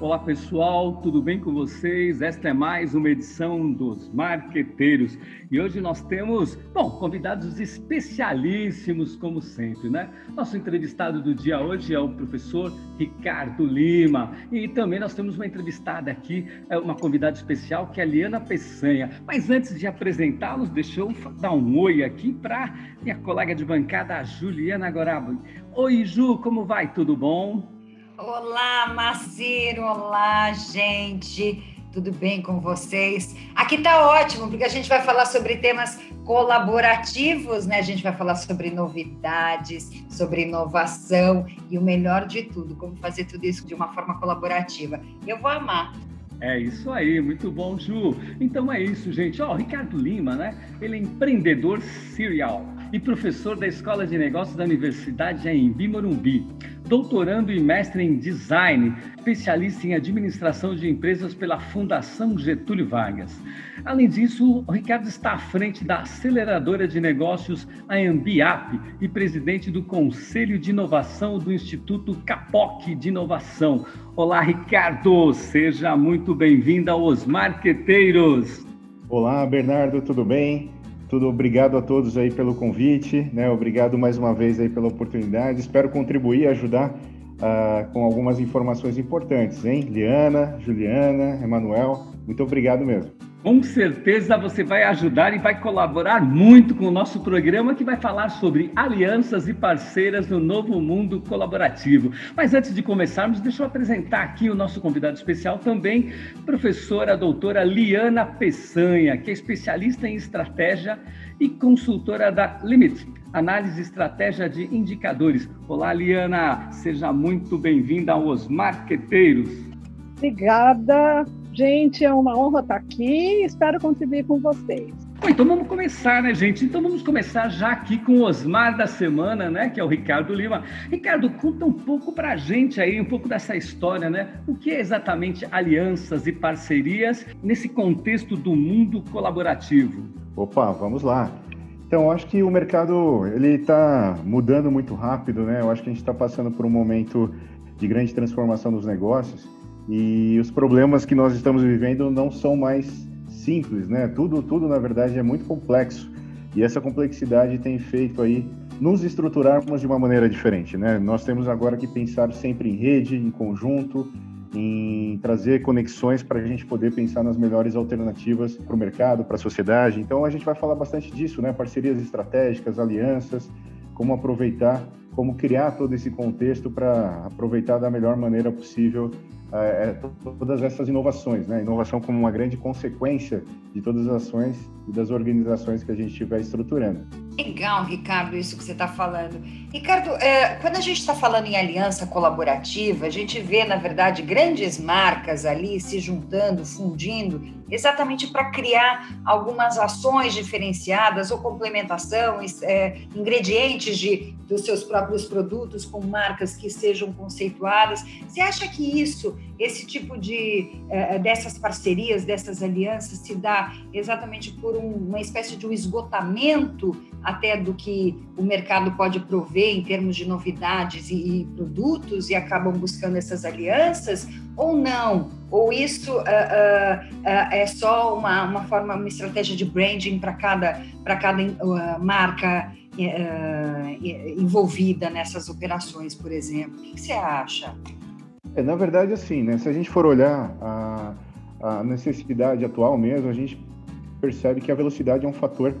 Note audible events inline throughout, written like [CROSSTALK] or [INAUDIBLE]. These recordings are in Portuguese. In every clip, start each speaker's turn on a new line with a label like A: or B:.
A: Olá pessoal, tudo bem com vocês? Esta é mais uma edição dos Marqueteiros e hoje nós temos, bom, convidados especialíssimos como sempre, né? Nosso entrevistado do dia hoje é o professor Ricardo Lima e também nós temos uma entrevistada aqui, é uma convidada especial que é a Liana Peçanha. Mas antes de apresentá-los, deixa eu dar um oi aqui para minha colega de bancada, a Juliana Gorabo. Oi Ju, como vai? Tudo bom?
B: Olá, Marcelo! Olá, gente! Tudo bem com vocês? Aqui tá ótimo, porque a gente vai falar sobre temas colaborativos, né? A gente vai falar sobre novidades, sobre inovação e o melhor de tudo, como fazer tudo isso de uma forma colaborativa. Eu vou amar.
A: É isso aí, muito bom, Ju. Então é isso, gente. Ó, oh, Ricardo Lima, né? Ele é empreendedor serial e professor da Escola de Negócios da Universidade em Morumbi, doutorando e mestre em design, especialista em administração de empresas pela Fundação Getúlio Vargas. Além disso, o Ricardo está à frente da aceleradora de negócios Ambiap e presidente do Conselho de Inovação do Instituto Capoc de Inovação. Olá, Ricardo, seja muito bem-vindo aos Marqueteiros.
C: Olá, Bernardo, tudo bem? Tudo obrigado a todos aí pelo convite, né? Obrigado mais uma vez aí pela oportunidade. Espero contribuir, ajudar uh, com algumas informações importantes, hein? Liana, Juliana, Emanuel, muito obrigado mesmo.
A: Com certeza você vai ajudar e vai colaborar muito com o nosso programa que vai falar sobre alianças e parceiras no novo mundo colaborativo. Mas antes de começarmos, deixa eu apresentar aqui o nosso convidado especial também, professora doutora Liana Peçanha, que é especialista em estratégia e consultora da Limit, análise e estratégia de indicadores. Olá, Liana, seja muito bem-vinda aos Marqueteiros.
D: Obrigada, Gente, é uma honra estar aqui. Espero contribuir com vocês.
A: Bom, então vamos começar, né, gente? Então vamos começar já aqui com o Osmar da semana, né? Que é o Ricardo Lima. Ricardo, conta um pouco para a gente aí, um pouco dessa história, né? O que é exatamente alianças e parcerias nesse contexto do mundo colaborativo?
C: Opa, vamos lá. Então, eu acho que o mercado ele está mudando muito rápido, né? Eu acho que a gente está passando por um momento de grande transformação dos negócios e os problemas que nós estamos vivendo não são mais simples, né? Tudo, tudo na verdade é muito complexo. E essa complexidade tem feito aí nos estruturarmos de uma maneira diferente, né? Nós temos agora que pensar sempre em rede, em conjunto, em trazer conexões para a gente poder pensar nas melhores alternativas para o mercado, para a sociedade. Então a gente vai falar bastante disso, né? Parcerias estratégicas, alianças, como aproveitar, como criar todo esse contexto para aproveitar da melhor maneira possível é, é todas essas inovações, né? Inovação como uma grande consequência de todas as ações e das organizações que a gente estiver estruturando.
B: Legal, Ricardo, isso que você está falando. Ricardo, é, quando a gente está falando em aliança colaborativa, a gente vê, na verdade, grandes marcas ali se juntando, fundindo, exatamente para criar algumas ações diferenciadas ou complementação, é, ingredientes de, dos seus próprios produtos com marcas que sejam conceituadas. Você acha que isso, esse tipo de é, dessas parcerias, dessas alianças, se dá exatamente por um, uma espécie de um esgotamento até do que o mercado pode prover em termos de novidades e, produtos e acabam buscando essas alianças ou não? Ou isso uh, uh, uh, é só uma, uma forma, uma estratégia de branding para cada, cada marca envolvida nessas operações, por exemplo? O que você acha?
C: É, na verdade, assim, né, se a gente for olhar a, a necessidade atual mesmo, a gente percebe que a velocidade é um fator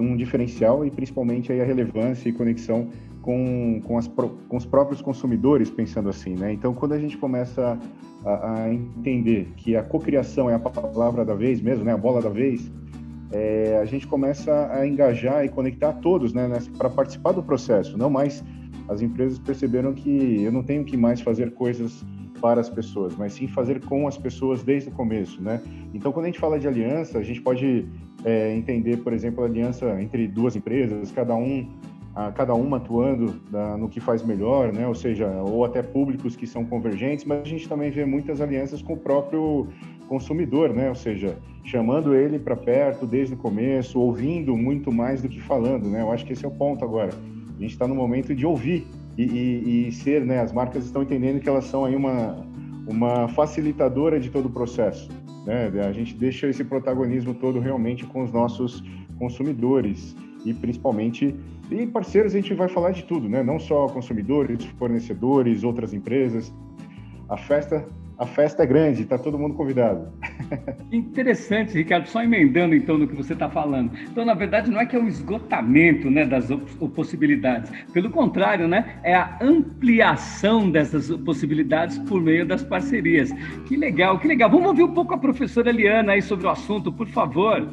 C: um diferencial e principalmente aí a relevância e conexão com, com, as, com os próprios consumidores, pensando assim, né? Então, quando a gente começa a, a entender que a cocriação é a palavra da vez mesmo, né? A bola da vez, é, a gente começa a engajar e conectar todos, né? Para participar do processo, não mais as empresas perceberam que eu não tenho que mais fazer coisas para as pessoas, mas sim fazer com as pessoas desde o começo, né? Então, quando a gente fala de aliança, a gente pode é, entender, por exemplo, a aliança entre duas empresas, cada um a cada uma atuando da, no que faz melhor, né? Ou seja, ou até públicos que são convergentes, mas a gente também vê muitas alianças com o próprio consumidor, né? Ou seja, chamando ele para perto desde o começo, ouvindo muito mais do que falando, né? Eu acho que esse é o ponto agora. A gente está no momento de ouvir e, e, e, ser, né? As marcas estão entendendo que elas são aí uma uma facilitadora de todo o processo, né? A gente deixa esse protagonismo todo realmente com os nossos consumidores e principalmente e parceiros a gente vai falar de tudo, né? Não só consumidores, fornecedores, outras empresas. A festa a festa é grande, está todo mundo convidado.
A: Interessante, Ricardo, só emendando então no que você está falando. Então, na verdade, não é que é um esgotamento né, das possibilidades. Pelo contrário, né, é a ampliação dessas possibilidades por meio das parcerias. Que legal, que legal. Vamos ouvir um pouco a professora Eliana aí sobre o assunto, por favor.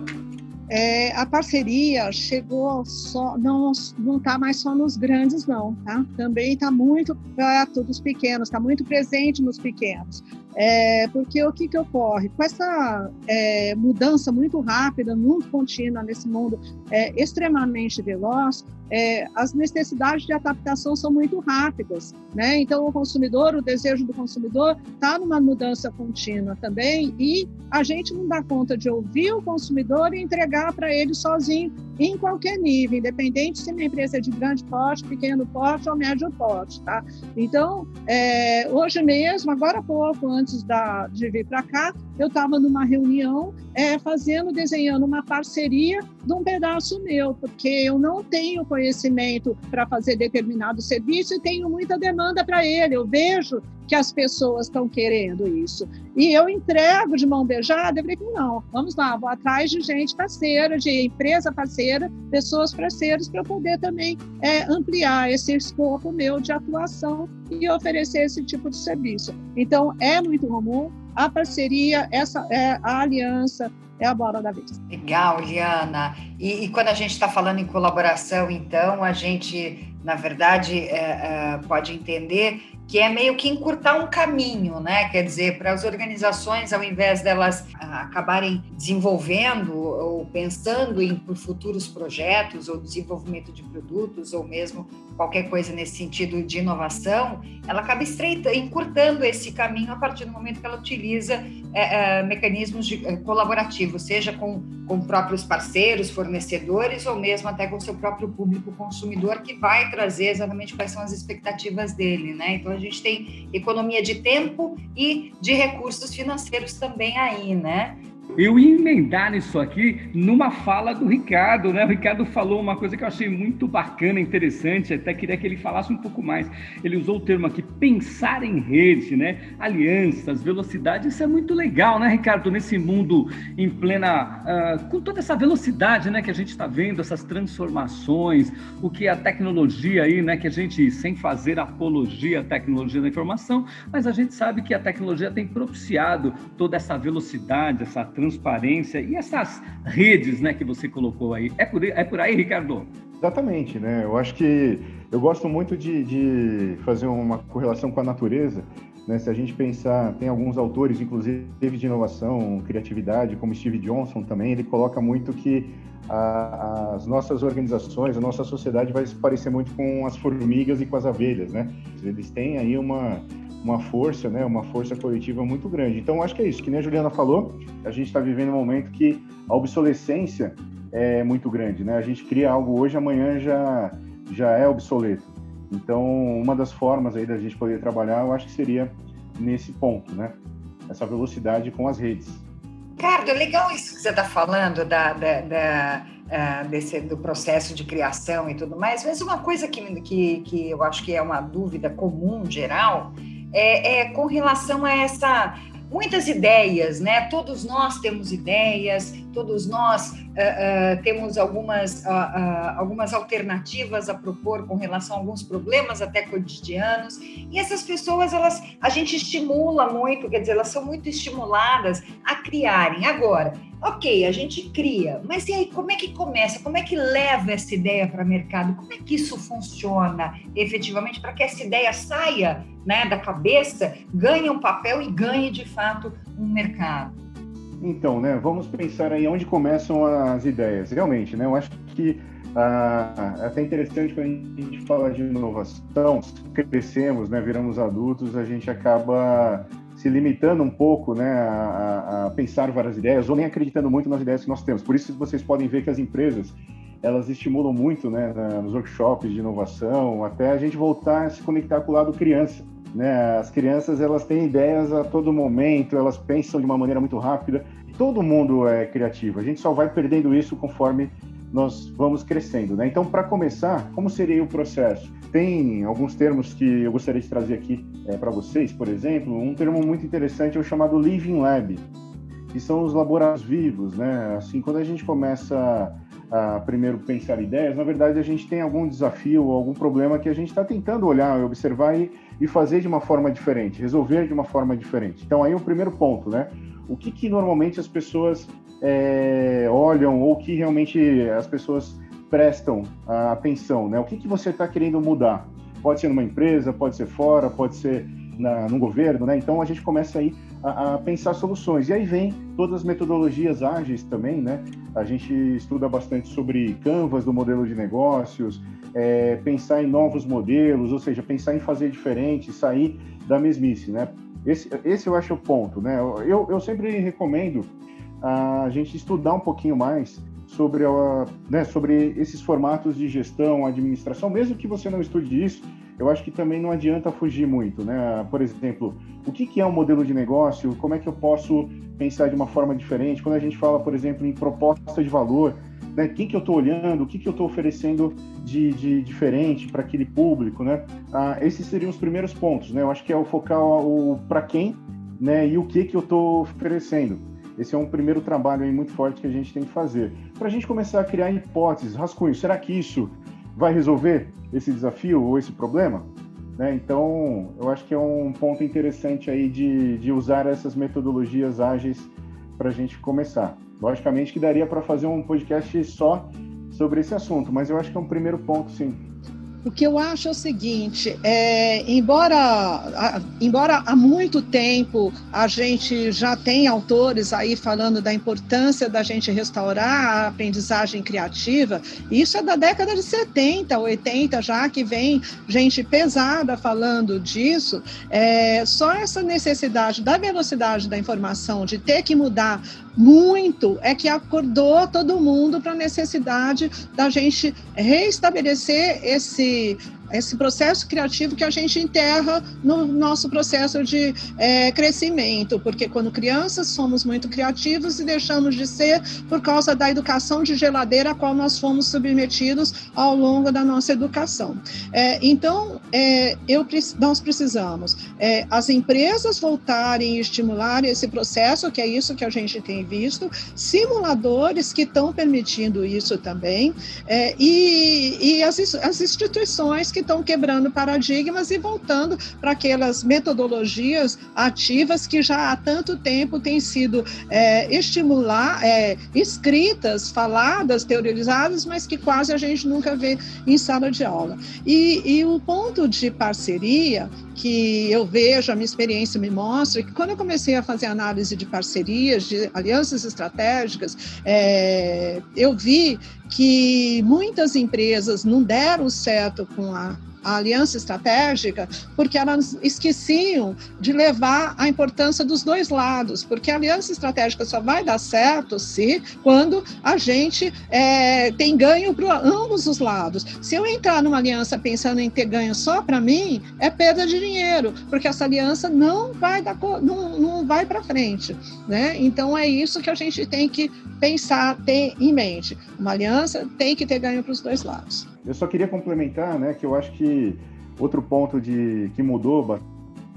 D: É, a parceria chegou só, não não está mais só nos grandes não, tá? Também está muito perto dos pequenos, está muito presente nos pequenos. É, porque o que, que ocorre? Com essa é, mudança muito rápida, muito contínua nesse mundo é, extremamente veloz, é, as necessidades de adaptação são muito rápidas. Né? Então, o consumidor, o desejo do consumidor está numa mudança contínua também, e a gente não dá conta de ouvir o consumidor e entregar para ele sozinho em qualquer nível, independente se uma empresa é de grande porte, pequeno porte ou médio porte. Tá? Então, é, hoje mesmo, agora há pouco, antes da, de vir para cá, eu estava numa reunião é, fazendo, desenhando uma parceria de um pedaço meu, porque eu não tenho conhecimento para fazer determinado serviço e tenho muita demanda para ele. Eu vejo que as pessoas estão querendo isso. E eu entrego de mão beijada, eu falei, não, vamos lá, vou atrás de gente parceira, de empresa parceira, pessoas parceiras, para poder também é, ampliar esse escopo meu de atuação e oferecer esse tipo de serviço. Então, é muito comum, a parceria, essa é a aliança, é a bola da vez.
B: Legal, Liana. E, e quando a gente está falando em colaboração, então, a gente, na verdade, é, é, pode entender que é meio que encurtar um caminho, né? Quer dizer, para as organizações, ao invés delas ah, acabarem desenvolvendo ou pensando em futuros projetos ou desenvolvimento de produtos ou mesmo qualquer coisa nesse sentido de inovação, ela acaba estreita, encurtando esse caminho a partir do momento que ela utiliza é, é, mecanismos de, é, colaborativos, seja com, com próprios parceiros, fornecedores ou mesmo até com seu próprio público consumidor que vai trazer exatamente quais são as expectativas dele, né? Então a gente tem economia de tempo e de recursos financeiros também aí, né?
A: Eu ia emendar nisso aqui numa fala do Ricardo, né? O Ricardo falou uma coisa que eu achei muito bacana, interessante, até queria que ele falasse um pouco mais. Ele usou o termo aqui, pensar em rede, né? Alianças, velocidade, isso é muito legal, né, Ricardo? Nesse mundo em plena. Uh, com toda essa velocidade, né, que a gente está vendo, essas transformações, o que a tecnologia aí, né, que a gente, sem fazer apologia à tecnologia da informação, mas a gente sabe que a tecnologia tem propiciado toda essa velocidade, essa transparência e essas redes né, que você colocou aí. É por, é por aí, Ricardo?
C: Exatamente, né? Eu acho que eu gosto muito de, de fazer uma correlação com a natureza. Né? Se a gente pensar, tem alguns autores, inclusive de inovação, criatividade, como Steve Johnson também, ele coloca muito que a, as nossas organizações, a nossa sociedade vai se parecer muito com as formigas e com as abelhas, né? Eles têm aí uma, uma força, né, uma força coletiva muito grande. Então, acho que é isso, que nem a Juliana falou, a gente está vivendo um momento que a obsolescência é muito grande, né? A gente cria algo hoje, amanhã já, já é obsoleto. Então, uma das formas aí da gente poder trabalhar, eu acho que seria nesse ponto, né? Essa velocidade com as redes.
B: Ricardo, é legal isso que você está falando da, da, da uh, desse, do processo de criação e tudo mais, mas uma coisa que, que, que eu acho que é uma dúvida comum, geral, é, é com relação a essa muitas ideias, né? Todos nós temos ideias, todos nós uh, uh, temos algumas, uh, algumas alternativas a propor com relação a alguns problemas até cotidianos. E essas pessoas, elas, a gente estimula muito, quer dizer, elas são muito estimuladas a criarem. Agora, Ok, a gente cria, mas e aí como é que começa? Como é que leva essa ideia para o mercado? Como é que isso funciona efetivamente para que essa ideia saia né, da cabeça, ganhe um papel e ganhe de fato um mercado?
C: Então, né, vamos pensar aí onde começam as ideias. Realmente, né, eu acho que ah, é até interessante quando a gente fala de inovação, crescemos, né, viramos adultos, a gente acaba se limitando um pouco né, a, a, pensar várias ideias ou nem acreditando muito nas ideias que nós temos. Por isso vocês podem ver que as empresas elas estimulam muito né, nos workshops de inovação, até a gente voltar a se conectar com o lado criança. Né? As crianças elas têm ideias a todo momento, elas pensam de uma maneira muito rápida. Todo mundo é criativo. A gente só vai perdendo isso conforme nós vamos crescendo. Né? Então, para começar, como seria o processo? Tem alguns termos que eu gostaria de trazer aqui é, para vocês, por exemplo. Um termo muito interessante é o chamado Living Lab, que são os laboratórios vivos. Né? Assim, quando a gente começa a primeiro pensar ideias, na verdade a gente tem algum desafio, algum problema que a gente está tentando olhar, observar e, e, fazer de uma forma diferente, resolver de uma forma diferente. Então aí é o primeiro ponto, né? O que, que normalmente as pessoas é, olham ou que realmente as pessoas prestam atenção, né? O que, que você está querendo mudar? Pode ser numa empresa, pode ser fora, pode ser na, no governo, né? Então a gente começa aí a, a, pensar soluções. E aí vem todas as metodologias ágeis também, né? A gente estuda bastante sobre canvas do modelo de negócios, é, pensar em novos modelos, ou seja, pensar em fazer diferente, sair da mesmice, né? Esse, esse eu acho o ponto, né? Eu, eu sempre recomendo a gente estudar um pouquinho mais sobre, a, né, sobre esses formatos de gestão, administração, mesmo que você não estude isso, eu acho que também não adianta fugir muito, né? Por exemplo, o que, é um modelo de negócio? Como é que eu posso pensar de uma forma diferente? Quando a gente fala, por exemplo, em proposta de valor, né? Quem que eu estou olhando? O que que eu estou oferecendo de, de diferente para aquele público, né? Ah, esses seriam os primeiros pontos, né? Eu acho que é o focar o para quem, né? E o que que eu estou oferecendo. Esse é um primeiro trabalho aí muito forte que a gente tem que fazer. Para a gente começar a criar hipóteses, rascunhos, será que isso vai resolver esse desafio ou esse problema? Né? Então, eu acho que é um ponto interessante aí de, de usar essas metodologias ágeis para a gente começar. Logicamente que daria para fazer um podcast só sobre esse assunto, mas eu acho que é um primeiro ponto, sim.
D: O que eu acho é o seguinte: é, embora, a, embora há muito tempo a gente já tem autores aí falando da importância da gente restaurar a aprendizagem criativa, isso é da década de 70, 80 já que vem gente pesada falando disso, é, só essa necessidade da velocidade da informação, de ter que mudar muito é que acordou todo mundo para a necessidade da gente reestabelecer esse esse processo criativo que a gente enterra no nosso processo de é, crescimento, porque quando crianças somos muito criativos e deixamos de ser por causa da educação de geladeira a qual nós fomos submetidos ao longo da nossa educação. É, então, é, eu, nós precisamos é, as empresas voltarem e estimularem esse processo, que é isso que a gente tem visto, simuladores que estão permitindo isso também, é, e, e as, as instituições que estão quebrando paradigmas e voltando para aquelas metodologias ativas que já há tanto tempo têm sido é, estimular, é, escritas, faladas, teorizadas, mas que quase a gente nunca vê em sala de aula. E, e o ponto de parceria que eu vejo, a minha experiência me mostra, que quando eu comecei a fazer análise de parcerias, de alianças estratégicas, é, eu vi que muitas empresas não deram certo com a a aliança estratégica, porque elas esqueciam de levar a importância dos dois lados, porque a aliança estratégica só vai dar certo se quando a gente é, tem ganho para ambos os lados. Se eu entrar numa aliança pensando em ter ganho só para mim, é perda de dinheiro, porque essa aliança não vai dar, não, não vai para frente, né? Então é isso que a gente tem que pensar, ter em mente. Uma aliança tem que ter ganho para os dois lados.
C: Eu só queria complementar, né, que eu acho que outro ponto de que mudou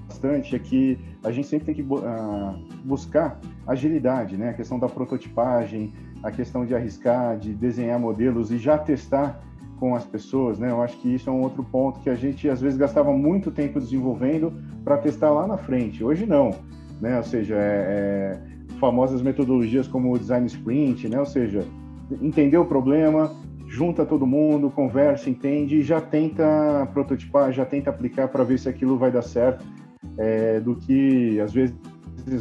C: bastante é que a gente sempre tem que uh, buscar agilidade, né, a questão da prototipagem, a questão de arriscar, de desenhar modelos e já testar com as pessoas, né? Eu acho que isso é um outro ponto que a gente às vezes gastava muito tempo desenvolvendo para testar lá na frente. Hoje não, né? Ou seja, é, é, famosas metodologias como o design sprint, né? Ou seja, entender o problema, junta todo mundo, conversa, entende e já tenta prototipar, já tenta aplicar para ver se aquilo vai dar certo, é, do que às vezes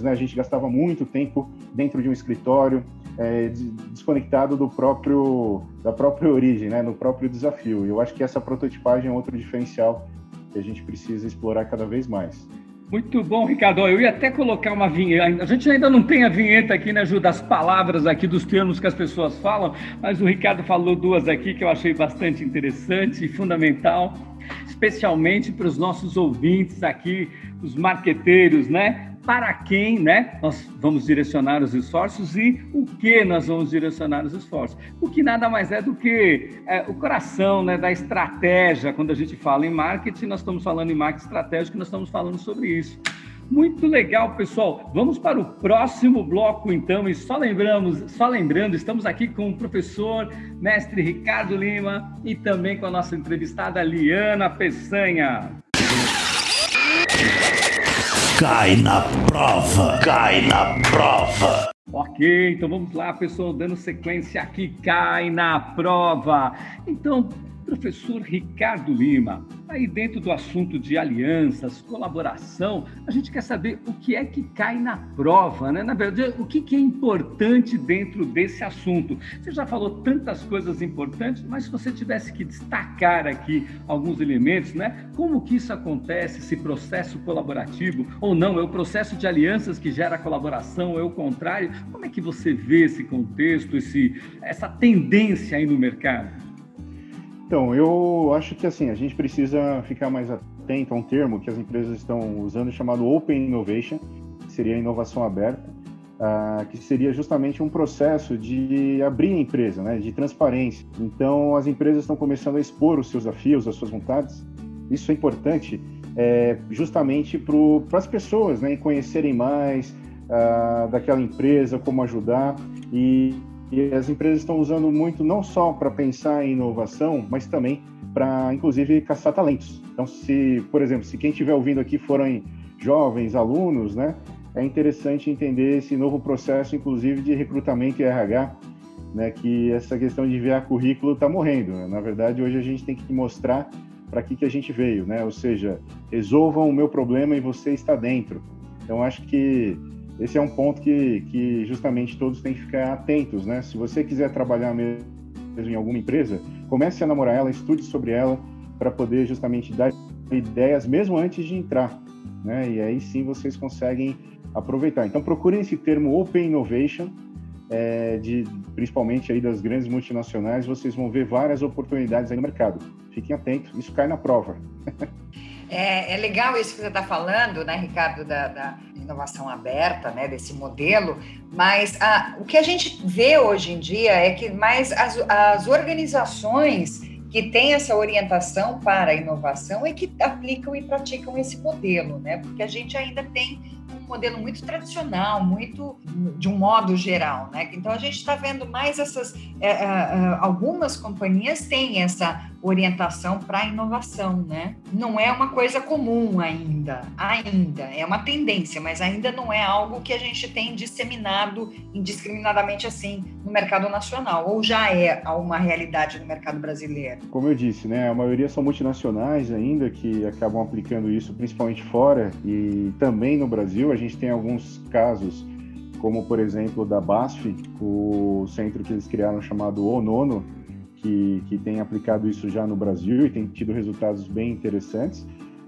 C: né, a gente gastava muito tempo dentro de um escritório, é, desconectado do próprio da própria origem, né, no próprio desafio. Eu acho que essa prototipagem é outro diferencial que a gente precisa explorar cada vez mais.
A: Muito bom, Ricardo. Eu ia até colocar uma vinheta. A gente ainda não tem a vinheta aqui, né, Ju, das palavras aqui, dos termos que as pessoas falam, mas o Ricardo falou duas aqui que eu achei bastante interessante e fundamental, especialmente para os nossos ouvintes aqui, os marqueteiros, né? Para quem né, nós vamos direcionar os esforços e o que nós vamos direcionar os esforços. O que nada mais é do que é, o coração né, da estratégia. Quando a gente fala em marketing, nós estamos falando em marketing estratégico, nós estamos falando sobre isso. Muito legal, pessoal. Vamos para o próximo bloco, então. E só lembramos, só lembrando, estamos aqui com o professor, mestre Ricardo Lima e também com a nossa entrevistada Liana Peçanha.
E: Cai na prova, cai na prova.
A: Ok, então vamos lá, pessoal, dando sequência aqui, cai na prova. Então, Professor Ricardo Lima, aí dentro do assunto de alianças, colaboração, a gente quer saber o que é que cai na prova, né? Na verdade, o que, é importante dentro desse assunto. Você já falou tantas coisas importantes, mas se você tivesse que destacar aqui alguns elementos, né? Como que isso acontece, esse processo colaborativo, ou não, é o processo de alianças que gera colaboração, é o contrário? Como é que você vê esse contexto, esse, essa tendência aí no mercado?
C: Então, eu acho que assim, a gente precisa ficar mais atento a um termo que as empresas estão usando chamado Open Innovation, que seria inovação aberta, uh, que seria justamente um processo de abrir a empresa, né, de transparência. Então, as empresas estão começando a expor os seus desafios, as suas vontades. Isso é importante é, justamente para as pessoas né, conhecerem mais uh, daquela empresa, como ajudar. E e as empresas estão usando muito não só para pensar em inovação, mas também para, inclusive, caçar talentos. Então, se, por exemplo, se quem estiver ouvindo aqui forem jovens, alunos, né, é interessante entender esse novo processo, inclusive, de recrutamento e RH, né, que essa questão de enviar currículo está morrendo. Né? Na verdade, hoje a gente tem que mostrar para que, que a gente veio, né? Ou seja, resolvam o meu problema e você está dentro. Então, acho que esse é um ponto que, que justamente todos têm que ficar atentos, né? Se você quiser trabalhar mesmo em alguma empresa, comece a namorar ela, estude sobre ela, para poder justamente dar ideias mesmo antes de entrar, né? E aí sim vocês conseguem aproveitar. Então procurem esse termo Open Innovation, é, de, principalmente aí das grandes multinacionais, vocês vão ver várias oportunidades aí no mercado. Fiquem atentos, isso cai na prova. [LAUGHS]
B: É, é legal isso que você está falando, né, Ricardo, da, da, inovação aberta, né, desse modelo, mas a, o que a gente vê hoje em dia é que mais as, as organizações que têm essa orientação para a inovação é que aplicam e praticam esse modelo, né, porque a gente ainda tem um modelo muito tradicional, muito de um modo geral, né? Então a gente está vendo mais essas, é, é, é, algumas companhias têm essa orientação para a inovação, né? Não é uma coisa comum ainda, ainda é uma tendência, mas ainda não é algo que a gente tem disseminado indiscriminadamente assim no mercado nacional, ou já é uma realidade no mercado brasileiro.
C: Como eu disse, né? A maioria são multinacionais ainda que acabam aplicando isso, principalmente fora e também no Brasil. A gente tem alguns casos como por exemplo da BASF, o centro que eles criaram chamado ONONO, que, que tem aplicado isso já no Brasil e tem tido resultados bem interessantes.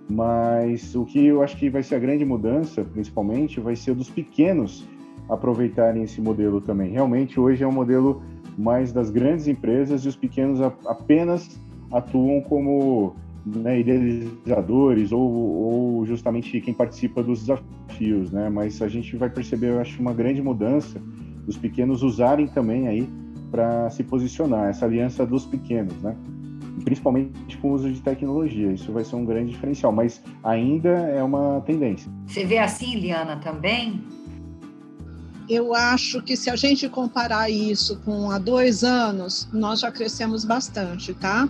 C: Mas o que eu acho que vai ser a grande mudança, principalmente, vai ser dos pequenos aproveitarem esse modelo também. Realmente, hoje é um modelo mais das grandes empresas e os pequenos apenas atuam como né, idealizadores ou, ou, justamente quem participa dos desafios, né? Mas a gente vai perceber, eu acho, uma grande mudança dos pequenos usarem também aí para se posicionar, essa aliança dos pequenos, né? principalmente com o uso de tecnologia. Isso vai ser um grande diferencial, mas ainda é uma tendência.
B: Você vê assim, Liana, também?
D: Eu acho que se a gente comparar isso com há dois anos, nós já crescemos bastante, tá?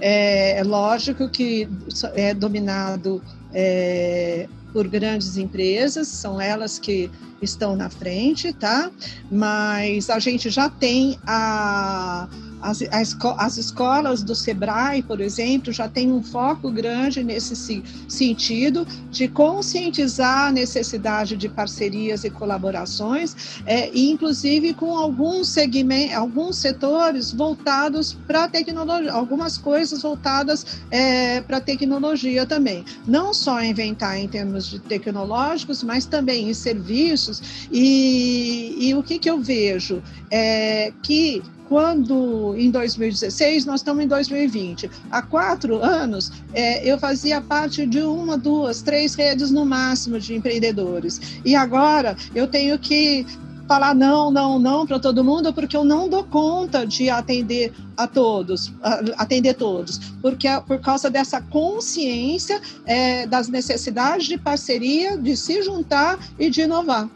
D: É, é lógico que é dominado é, por grandes empresas, são elas que estão na frente, tá? Mas a gente já tem a, as, as, as escolas do SEBRAE, por exemplo, já têm um foco grande nesse sentido de conscientizar a necessidade de parcerias e colaborações, é, inclusive com alguns segmentos, alguns setores voltados para tecnologia, algumas coisas voltadas é, para tecnologia também. Não só inventar em termos de tecnológicos, mas também em serviços. E, e o que, que eu vejo? É que quando em 2016, nós estamos em 2020. Há quatro anos, é, eu fazia parte de uma, duas, três redes no máximo de empreendedores. E agora eu tenho que falar não, não, não para todo mundo, porque eu não dou conta de atender a todos, atender todos, porque é por causa dessa consciência é, das necessidades de parceria, de se juntar e de inovar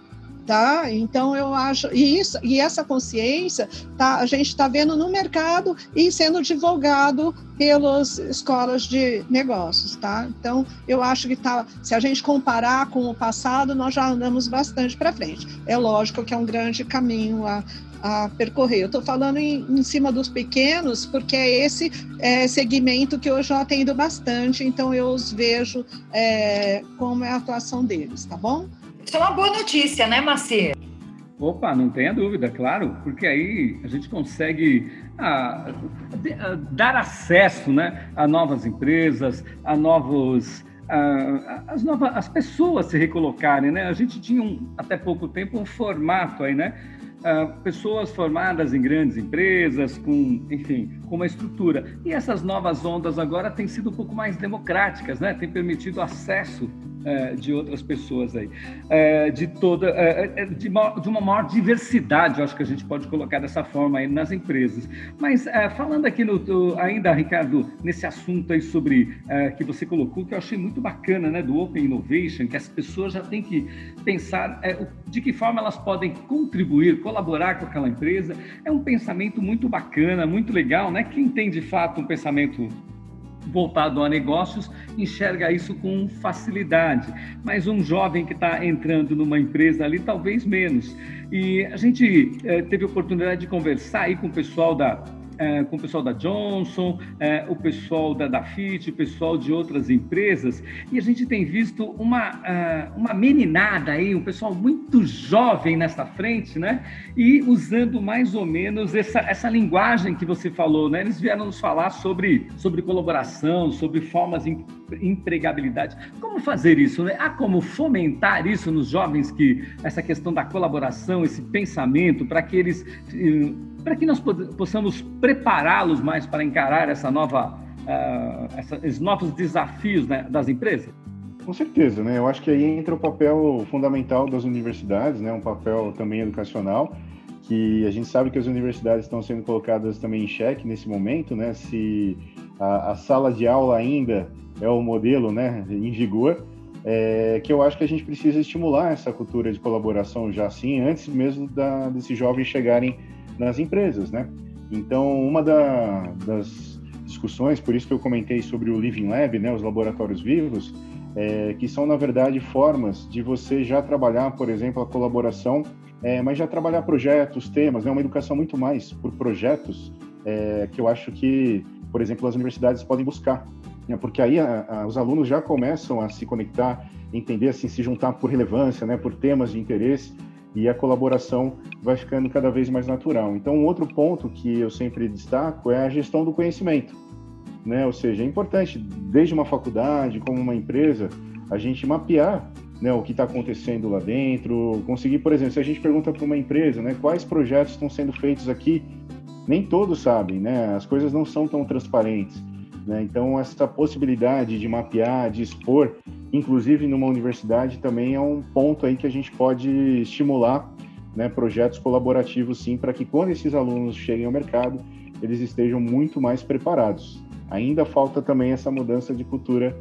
D: tá? Então eu acho e isso e essa consciência tá a gente está vendo no mercado e sendo divulgado pelas escolas de negócios, tá? Então eu acho que tá se a gente comparar com o passado nós já andamos bastante para frente. É lógico que é um grande caminho a, a percorrer. Eu estou falando em, em, cima dos pequenos, porque é esse é, segmento que eu já atendo bastante, então eu os vejo é, como é a atuação deles, tá bom?
B: Isso é uma boa notícia, né, Macir?
A: Opa, não tenha dúvida, claro, porque aí a gente consegue ah, ah, dar acesso né, a novas empresas, a novos. Ah, as, novas, as pessoas se recolocarem, né? A gente tinha um, até pouco tempo um formato aí, né? Uh, pessoas formadas em grandes empresas, com, enfim, com uma estrutura. E essas novas ondas agora têm sido um pouco mais democráticas, né? Tem permitido acesso é, de outras pessoas aí, é, de toda, é, é de, de, uma maior diversidade, eu acho que a gente pode colocar dessa forma aí nas empresas. Mas é, falando aqui no, ainda, Ricardo, nesse assunto aí sobre é, que você colocou, que eu achei muito bacana, né, do Open Innovation, que as pessoas já têm que pensar de que forma elas podem contribuir, colaborar com aquela empresa. É um pensamento muito bacana, muito legal, né? Quem tem de fato um pensamento voltado a negócios enxerga isso com facilidade, mas um jovem que está entrando numa empresa ali, talvez menos. E a gente eh, teve oportunidade de conversar aí com o pessoal da é, com o pessoal da Johnson, é, o pessoal da, da FIT, o pessoal de outras empresas, e a gente tem visto uma, uh, uma meninada aí, um pessoal muito jovem nessa frente, né? E usando mais ou menos essa, essa linguagem que você falou, né? Eles vieram nos falar sobre, sobre colaboração, sobre formas de empregabilidade. Como fazer isso, né? Há como fomentar isso nos jovens que essa questão da colaboração, esse pensamento, para que eles para que nós possamos prepará-los mais para encarar essa nova, uh, essa, esses novos desafios né, das empresas?
C: Com certeza, né? Eu acho que aí entra o papel fundamental das universidades, né? Um papel também educacional, que a gente sabe que as universidades estão sendo colocadas também em xeque nesse momento, né? Se a, a sala de aula ainda é o modelo, né, em vigor, é, que eu acho que a gente precisa estimular essa cultura de colaboração já assim, antes mesmo da, desses jovens chegarem nas empresas, né? Então, uma da, das discussões, por isso que eu comentei sobre o Living Lab, né, os laboratórios vivos, é, que são, na verdade, formas de você já trabalhar, por exemplo, a colaboração, é, mas já trabalhar projetos, temas, né, uma educação muito mais por projetos, é, que eu acho que, por exemplo, as universidades podem buscar, né, porque aí a, a, os alunos já começam a se conectar, entender, assim, se juntar por relevância, né, por temas de interesse, e a colaboração vai ficando cada vez mais natural. Então, um outro ponto que eu sempre destaco é a gestão do conhecimento, né? Ou seja, é importante, desde uma faculdade, como uma empresa, a gente mapear né, o que está acontecendo lá dentro, conseguir, por exemplo, se a gente pergunta para uma empresa, né, quais projetos estão sendo feitos aqui, nem todos sabem, né? As coisas não são tão transparentes. Né? Então, essa possibilidade de mapear, de expor, inclusive numa universidade, também é um ponto aí que a gente pode estimular né, projetos colaborativos, sim, para que quando esses alunos cheguem ao mercado, eles estejam muito mais preparados. Ainda falta também essa mudança de cultura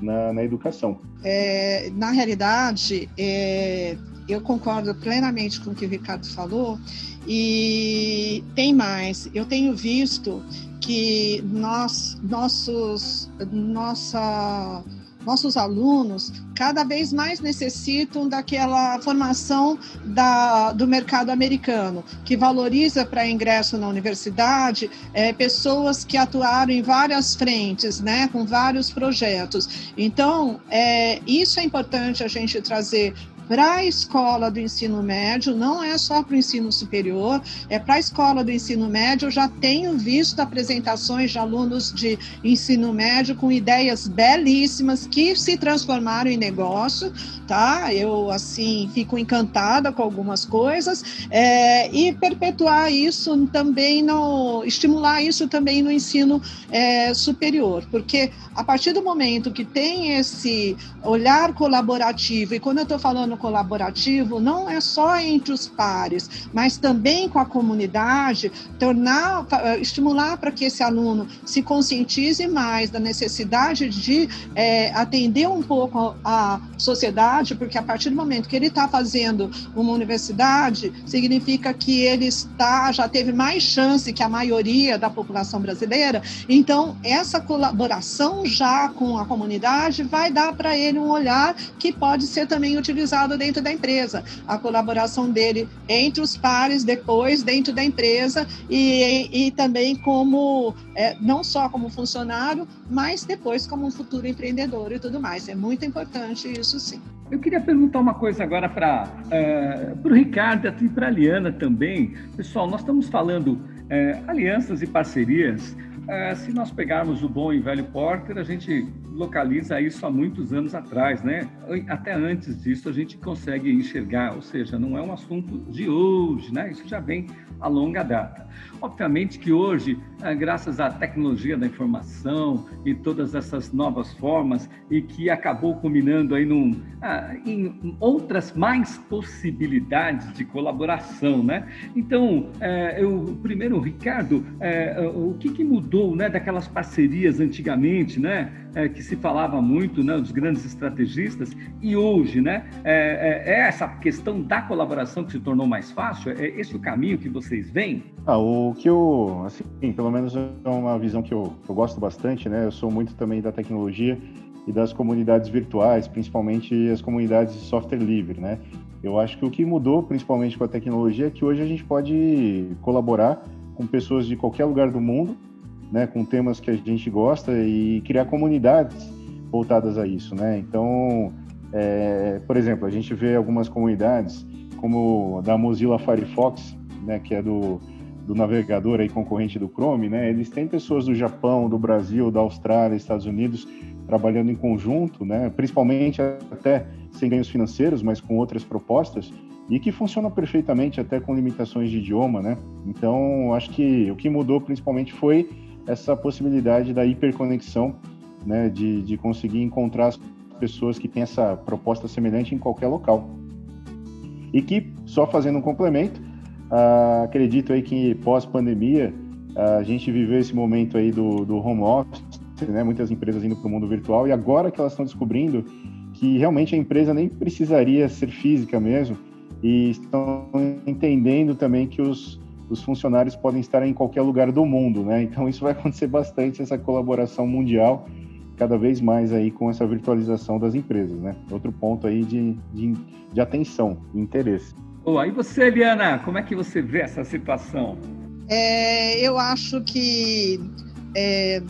C: na, na educação.
D: É, na realidade, é, eu concordo plenamente com o que o Ricardo falou, e tem mais. Eu tenho visto que nós, nossos, nossa nossos alunos cada vez mais necessitam daquela formação da, do mercado americano, que valoriza para ingresso na universidade é, pessoas que atuaram em várias frentes, né, com vários projetos. Então, é, isso é importante a gente trazer para a escola do ensino médio, não é só para o ensino superior, é para a escola do ensino médio. Eu já tenho visto apresentações de alunos de ensino médio com ideias belíssimas que se transformaram em negócio, tá? Eu, assim, fico encantada com algumas coisas é, e perpetuar isso também, no, estimular isso também no ensino é, superior, porque a partir do momento que tem esse olhar colaborativo, e quando eu estou falando colaborativo não é só entre os pares, mas também com a comunidade, tornar, eh, estimular para que esse aluno se conscientize mais da necessidade de é, atender um pouco a sociedade, porque a partir do momento que ele está fazendo uma universidade, significa que ele está já teve mais chance que a maioria da população brasileira. Então, essa colaboração já com a comunidade vai dar para ele um olhar que pode ser também utilizado dentro da empresa, a colaboração dele entre os pares, depois dentro da empresa e, e também como, é, não só como funcionário, mas depois como um futuro empreendedor e tudo mais. É muito importante isso sim.
A: Eu queria perguntar uma coisa agora para uh, o Ricardo e para a Liana também. Pessoal, nós estamos falando uh, alianças e parcerias é, se nós pegarmos o bom e velho Porter, a gente localiza isso há muitos anos atrás, né? Até antes disso a gente consegue enxergar, ou seja, não é um assunto de hoje, né? Isso já vem a longa data. Obviamente que hoje, é, graças à tecnologia da informação e todas essas novas formas, e que acabou culminando aí num, ah, em outras mais possibilidades de colaboração, né? Então, é, eu, primeiro, Ricardo, é, o que, mudou né, daquelas parcerias antigamente, né? é, que se falava muito, né, dos grandes estrategistas, e hoje, né, é, é, é, essa questão da colaboração que se tornou mais fácil? É esse o caminho que vocês veem?
C: Ah, o que eu, assim, pelo menos é uma visão que eu, eu gosto bastante, né, eu sou muito também da tecnologia e das comunidades virtuais, principalmente as comunidades de software livre, né? Eu acho que o que mudou, principalmente com a tecnologia, é que hoje a gente pode colaborar com pessoas de qualquer lugar do mundo né, com temas que a gente gosta e criar comunidades voltadas a isso, né? Então, é, por exemplo, a gente vê algumas comunidades como da Mozilla Firefox, né, que é do, do navegador aí concorrente do Chrome, né? Eles têm pessoas do Japão, do Brasil, da Austrália, Estados Unidos trabalhando em conjunto, né? Principalmente até sem ganhos financeiros, mas com outras propostas e que funciona perfeitamente até com limitações de idioma, né? Então, acho que o que mudou principalmente foi essa possibilidade da hiperconexão, né, de, de conseguir encontrar as pessoas que têm essa proposta semelhante em qualquer local. E que, só fazendo um complemento, uh, acredito aí que pós-pandemia, uh, a gente viveu esse momento aí do, do home office, né, muitas empresas indo para o mundo virtual, e agora que elas estão descobrindo que realmente a empresa nem precisaria ser física mesmo, e estão entendendo também que os, os funcionários podem estar em qualquer lugar do mundo, né? Então isso vai acontecer bastante essa colaboração mundial cada vez mais aí com essa virtualização das empresas, né? Outro ponto aí de, de, de atenção, de interesse.
A: Boa, e você, Eliana, como é que você vê essa situação?
D: É, eu acho que é,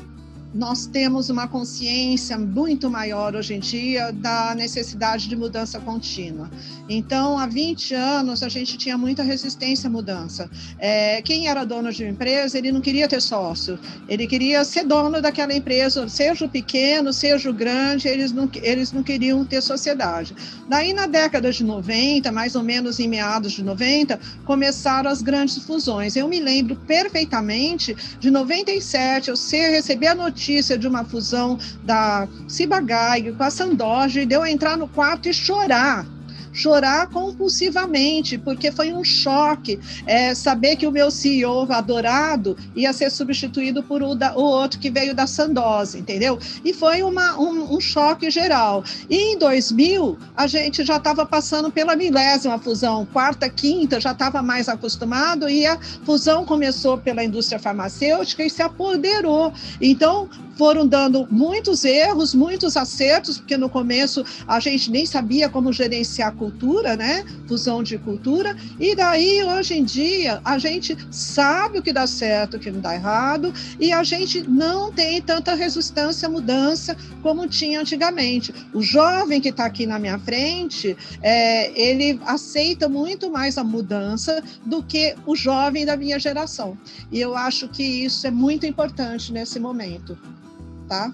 D: nós temos uma consciência muito maior hoje em dia da necessidade de mudança contínua. Então, há 20 anos, a gente tinha muita resistência à mudança. É, quem era dono de uma empresa, ele não queria ter sócio, ele queria ser dono daquela empresa, seja o pequeno, seja o grande, eles não, eles não queriam ter sociedade. Daí, na década de 90, mais ou menos em meados de 90, começaram as grandes fusões. Eu me lembro perfeitamente de 97, eu ser, receber a notícia notícia de uma fusão da Ciba-Geig com a Sandoge, deu entrar no quarto e chorar chorar compulsivamente, porque foi um choque é, saber que o meu CEO adorado ia ser substituído por o, da, o outro que veio da Sandoz, entendeu? E foi uma, um, um choque geral. E em 2000, a gente já estava passando pela milésima fusão, quarta, quinta, já estava mais acostumado, e a fusão começou pela indústria farmacêutica e se apoderou. Então, foram dando muitos erros, muitos acertos, porque no começo a gente nem sabia como gerenciar cultura, né? Fusão de cultura. E daí, hoje em dia, a gente sabe o que dá certo, o que não dá errado, e a gente não tem tanta resistência à mudança como tinha antigamente. O jovem que está aqui na minha frente, é, ele aceita muito mais a mudança do que o jovem da minha geração. E eu acho que isso é muito importante nesse momento tá?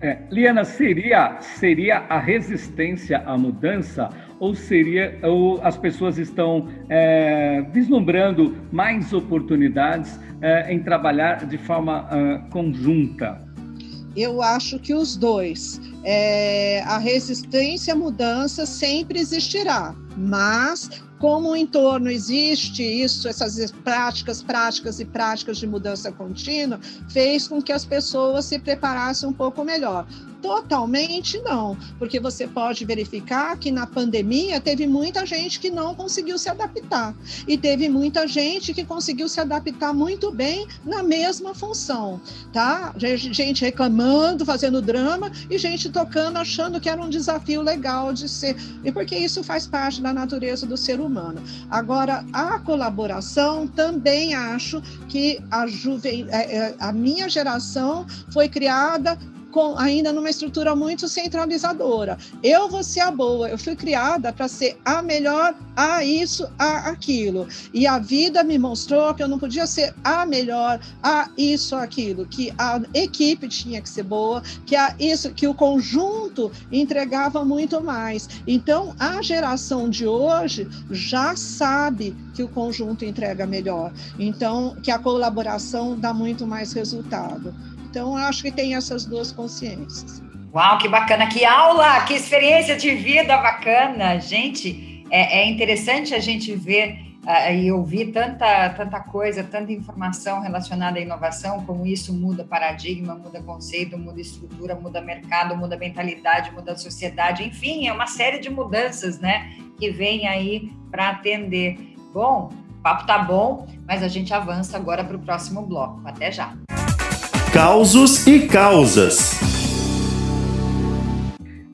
A: É, Liana, seria, seria a resistência à mudança ou seria ou as pessoas estão é, vislumbrando mais oportunidades é, em trabalhar de forma é, conjunta?
D: Eu acho que os dois. É, a resistência à mudança sempre existirá, mas como o entorno existe isso, essas práticas, práticas e práticas de mudança contínua, fez com que as pessoas se preparassem um pouco melhor. Totalmente não, porque você pode verificar que na pandemia teve muita gente que não conseguiu se adaptar e teve muita gente que conseguiu se adaptar muito bem na mesma função, tá? Gente reclamando, fazendo drama e gente tocando, achando que era um desafio legal de ser, e porque isso faz parte da natureza do ser humano. Agora, a colaboração também acho que a, juven... É, é, a minha geração foi criada com, ainda numa estrutura muito centralizadora. Eu vou ser a boa, eu fui criada para ser a melhor, a isso, a aquilo. E a vida me mostrou que eu não podia ser a melhor, a isso, a aquilo, que a equipe tinha que ser boa, que a isso, que o conjunto entregava muito mais. Então, a geração de hoje já sabe que o conjunto entrega melhor. Então, que a colaboração dá muito mais resultado. Então, acho que tem essas duas consciências.
B: Uau, que bacana, que aula, que experiência de vida bacana. Gente, é, é interessante a gente ver uh, e ouvir tanta, tanta coisa, tanta informação relacionada à inovação, como isso muda paradigma, muda conceito, muda estrutura, muda mercado, muda mentalidade, muda sociedade, enfim, é uma série de mudanças, né, que vem aí para atender. Bom, o papo tá bom, mas a gente avança agora para o próximo bloco. Até já.
E: Causos e causas.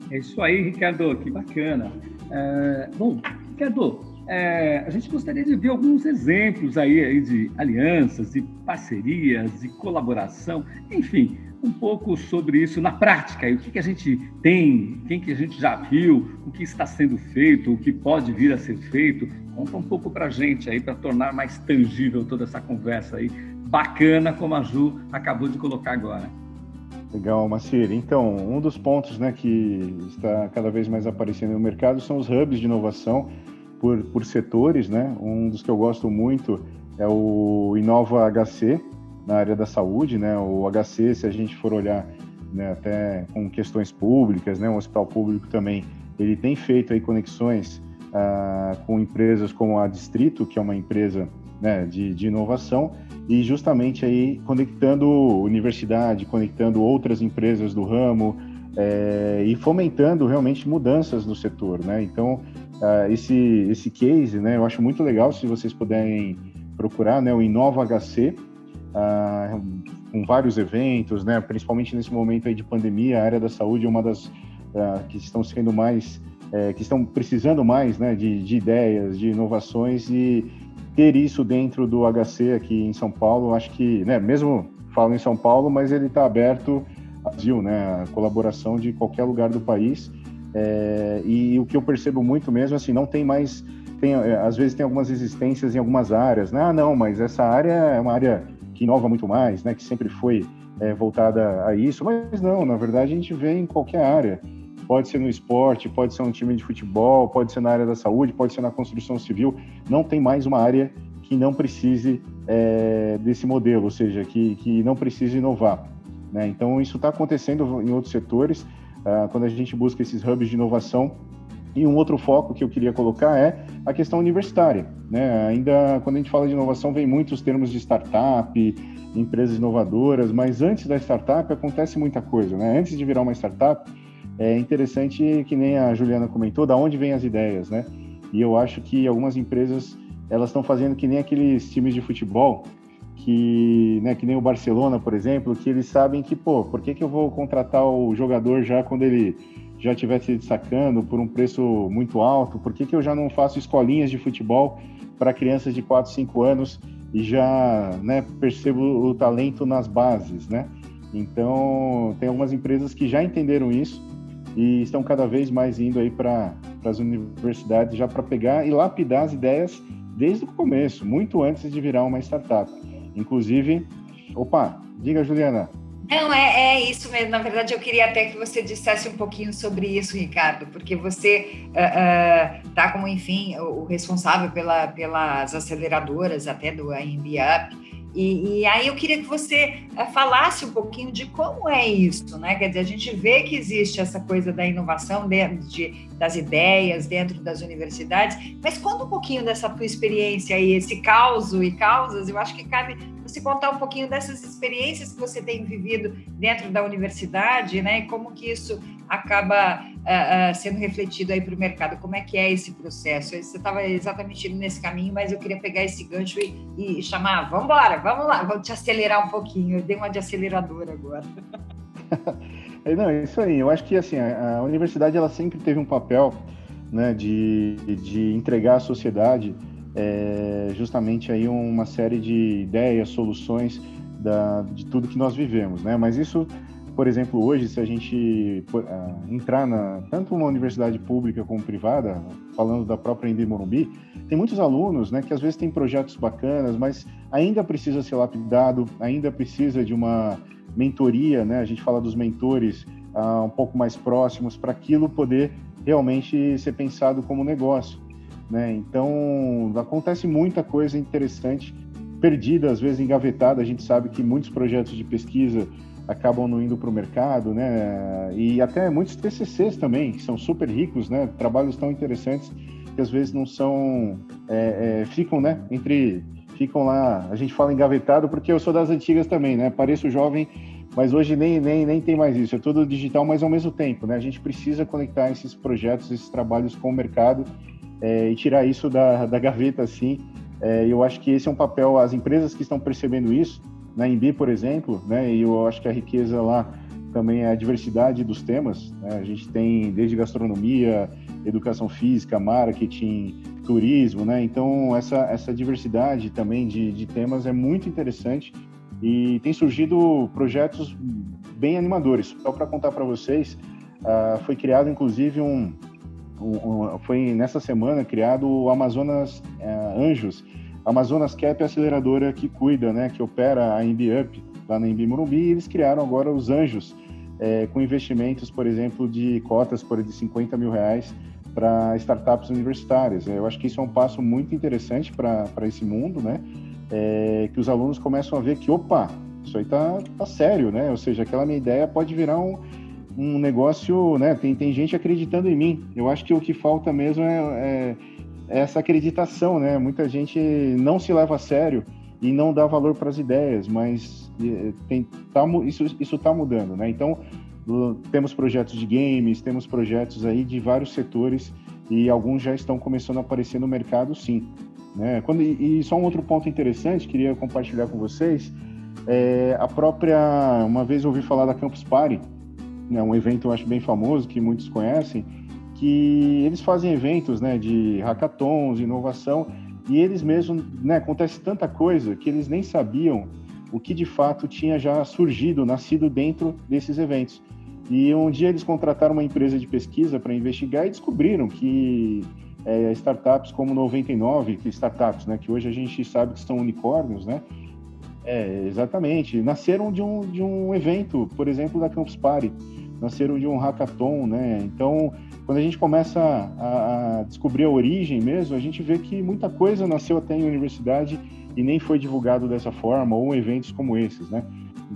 A: É isso aí, Ricardo, que bacana. É, bom, Ricardo, é, a gente gostaria de ver alguns exemplos aí, aí de alianças, de parcerias, de colaboração, enfim, um pouco sobre isso na prática, o que, que a gente tem, quem que a gente já viu, o que está sendo feito, o que pode vir a ser feito. Conta um pouco para a gente aí, para tornar mais tangível toda essa conversa aí bacana como a Ju acabou de colocar agora.
C: Legal, Macir. Então, um dos pontos né, que está cada vez mais aparecendo no mercado são os hubs de inovação por, por setores. Né? Um dos que eu gosto muito é o Inova HC, na área da saúde. Né? O HC, se a gente for olhar né, até com questões públicas, né, um hospital público também, ele tem feito aí conexões ah, com empresas como a Distrito, que é uma empresa né, de, de inovação, e justamente aí conectando universidade, conectando outras empresas do ramo é, e fomentando realmente mudanças no setor, né? Então uh, esse esse case, né? Eu acho muito legal se vocês puderem procurar, né? O Inova HC uh, com vários eventos, né? Principalmente nesse momento aí de pandemia, a área da saúde é uma das uh, que estão sendo mais é, que estão precisando mais, né? De, de ideias, de inovações e ter isso dentro do HC aqui em São Paulo, acho que, né, mesmo falo em São Paulo, mas ele está aberto Brasil, né, a colaboração de qualquer lugar do país. É, e o que eu percebo muito mesmo, assim, não tem mais, tem, é, às vezes tem algumas resistências em algumas áreas, né? Ah, não, mas essa área é uma área que inova muito mais, né? Que sempre foi é, voltada a isso, mas não, na verdade a gente vê em qualquer área. Pode ser no esporte, pode ser um time de futebol, pode ser na área da saúde, pode ser na construção civil. Não tem mais uma área que não precise é, desse modelo, ou seja, que, que não precise inovar. Né? Então, isso está acontecendo em outros setores. Ah, quando a gente busca esses hubs de inovação, E um outro foco que eu queria colocar é a questão universitária. Né? Ainda quando a gente fala de inovação, vem muitos termos de startup, empresas inovadoras, mas antes da startup acontece muita coisa. Né? Antes de virar uma startup, é interessante que nem a Juliana comentou, da onde vêm as ideias, né? E eu acho que algumas empresas elas estão fazendo que nem aqueles times de futebol que, né, que nem o Barcelona, por exemplo, que eles sabem que, pô, por que, que eu vou contratar o jogador já quando ele já estiver se destacando por um preço muito alto? Por que, que eu já não faço escolinhas de futebol para crianças de 4, 5 anos e já né, percebo o talento nas bases, né? Então, tem algumas empresas que já entenderam isso e estão cada vez mais indo aí para as universidades já para pegar e lapidar as ideias desde o começo, muito antes de virar uma startup. Inclusive, opa, diga, Juliana.
B: Não, é, é isso mesmo. Na verdade, eu queria até que você dissesse um pouquinho sobre isso, Ricardo, porque você está uh, uh, como, enfim, o, responsável pela, pelas aceleradoras até do AMB Up. E, e, aí eu queria que você uh, falasse um pouquinho de como é isso, né? Quer dizer, a gente vê que existe essa coisa da inovação dentro de, das ideias dentro das universidades, mas conta um pouquinho dessa tua experiência aí, esse caos e causas, eu acho que cabe você contar um pouquinho dessas experiências que você tem vivido dentro da universidade, né? E como que isso acaba uh, uh, sendo refletido aí para o mercado. Como é que é esse processo? Você estava exatamente nesse caminho, mas eu queria pegar esse gancho e, e chamar, vamos embora, vamos lá, vamos te acelerar um pouquinho. Eu dei uma de acelerador agora. [LAUGHS]
C: Não, é isso aí. Eu acho que assim a, a universidade ela sempre teve um papel, né, de, de entregar à sociedade é, justamente aí uma série de ideias, soluções da, de tudo que nós vivemos, né? Mas isso por exemplo, hoje, se a gente uh, entrar na, tanto uma universidade pública como privada, falando da própria Embi Morumbi, tem muitos alunos né, que às vezes têm projetos bacanas, mas ainda precisa ser lapidado, ainda precisa de uma mentoria, né? a gente fala dos mentores uh, um pouco mais próximos, para aquilo poder realmente ser pensado como negócio. Né? Então, acontece muita coisa interessante, perdida, às vezes engavetada. A gente sabe que muitos projetos de pesquisa acabam não indo para o mercado, né? E até muitos TCCs também, que são super ricos, né? Trabalhos tão interessantes que às vezes não são, é, é, ficam, né? Entre, ficam lá, a gente fala engavetado porque eu sou das antigas também, né? Pareço jovem, mas hoje nem, nem, nem tem mais isso, é tudo digital, mas ao mesmo tempo, né? A gente precisa conectar esses projetos, esses trabalhos com o mercado é, e tirar isso da, da gaveta, assim. É, eu acho que esse é um papel, as empresas que estão percebendo isso, na Embi, por exemplo, né, e eu acho que a riqueza lá também é a diversidade dos temas. Né? A gente tem desde gastronomia, educação física, marketing, turismo, né? Então essa essa diversidade também de, de temas é muito interessante e tem surgido projetos bem animadores. Só para contar para vocês, uh, foi criado inclusive um, um, um, foi nessa semana criado o Amazonas uh, Anjos, Amazonas Cap é a aceleradora que cuida, né, que opera a Up lá na Embi Morumbi, e eles criaram agora os Anjos, é, com investimentos, por exemplo, de cotas por de 50 mil reais para startups universitárias. Eu acho que isso é um passo muito interessante para esse mundo, né? É, que os alunos começam a ver que, opa, isso aí tá, tá sério, né? Ou seja, aquela minha ideia pode virar um, um negócio, né? Tem, tem gente acreditando em mim. Eu acho que o que falta mesmo é, é essa acreditação, né? Muita gente não se leva a sério e não dá valor para as ideias, mas tem, tá, isso está mudando, né? Então, temos projetos de games, temos projetos aí de vários setores e alguns já estão começando a aparecer no mercado, sim. Né? Quando, e, só um outro ponto interessante, queria compartilhar com vocês, é a própria, uma vez eu ouvi falar da Campus Party, né, um evento eu acho bem famoso, que muitos conhecem, que eles fazem eventos né, de hackathons, inovação, e eles mesmos, né, acontece tanta coisa que eles nem sabiam o que de fato tinha já surgido, nascido dentro desses eventos. E um dia eles contrataram uma empresa de pesquisa para investigar e descobriram que é, startups como 99, que startups, né, que hoje a gente sabe que são unicórnios, né, é, exatamente, nasceram de um, de um evento, por exemplo, da Campus Party, nasceram de um hackathon, né, então quando a gente começa a, a, descobrir a origem mesmo, a gente vê que muita coisa nasceu até em universidade e nem foi divulgado dessa forma, ou eventos como esses, né?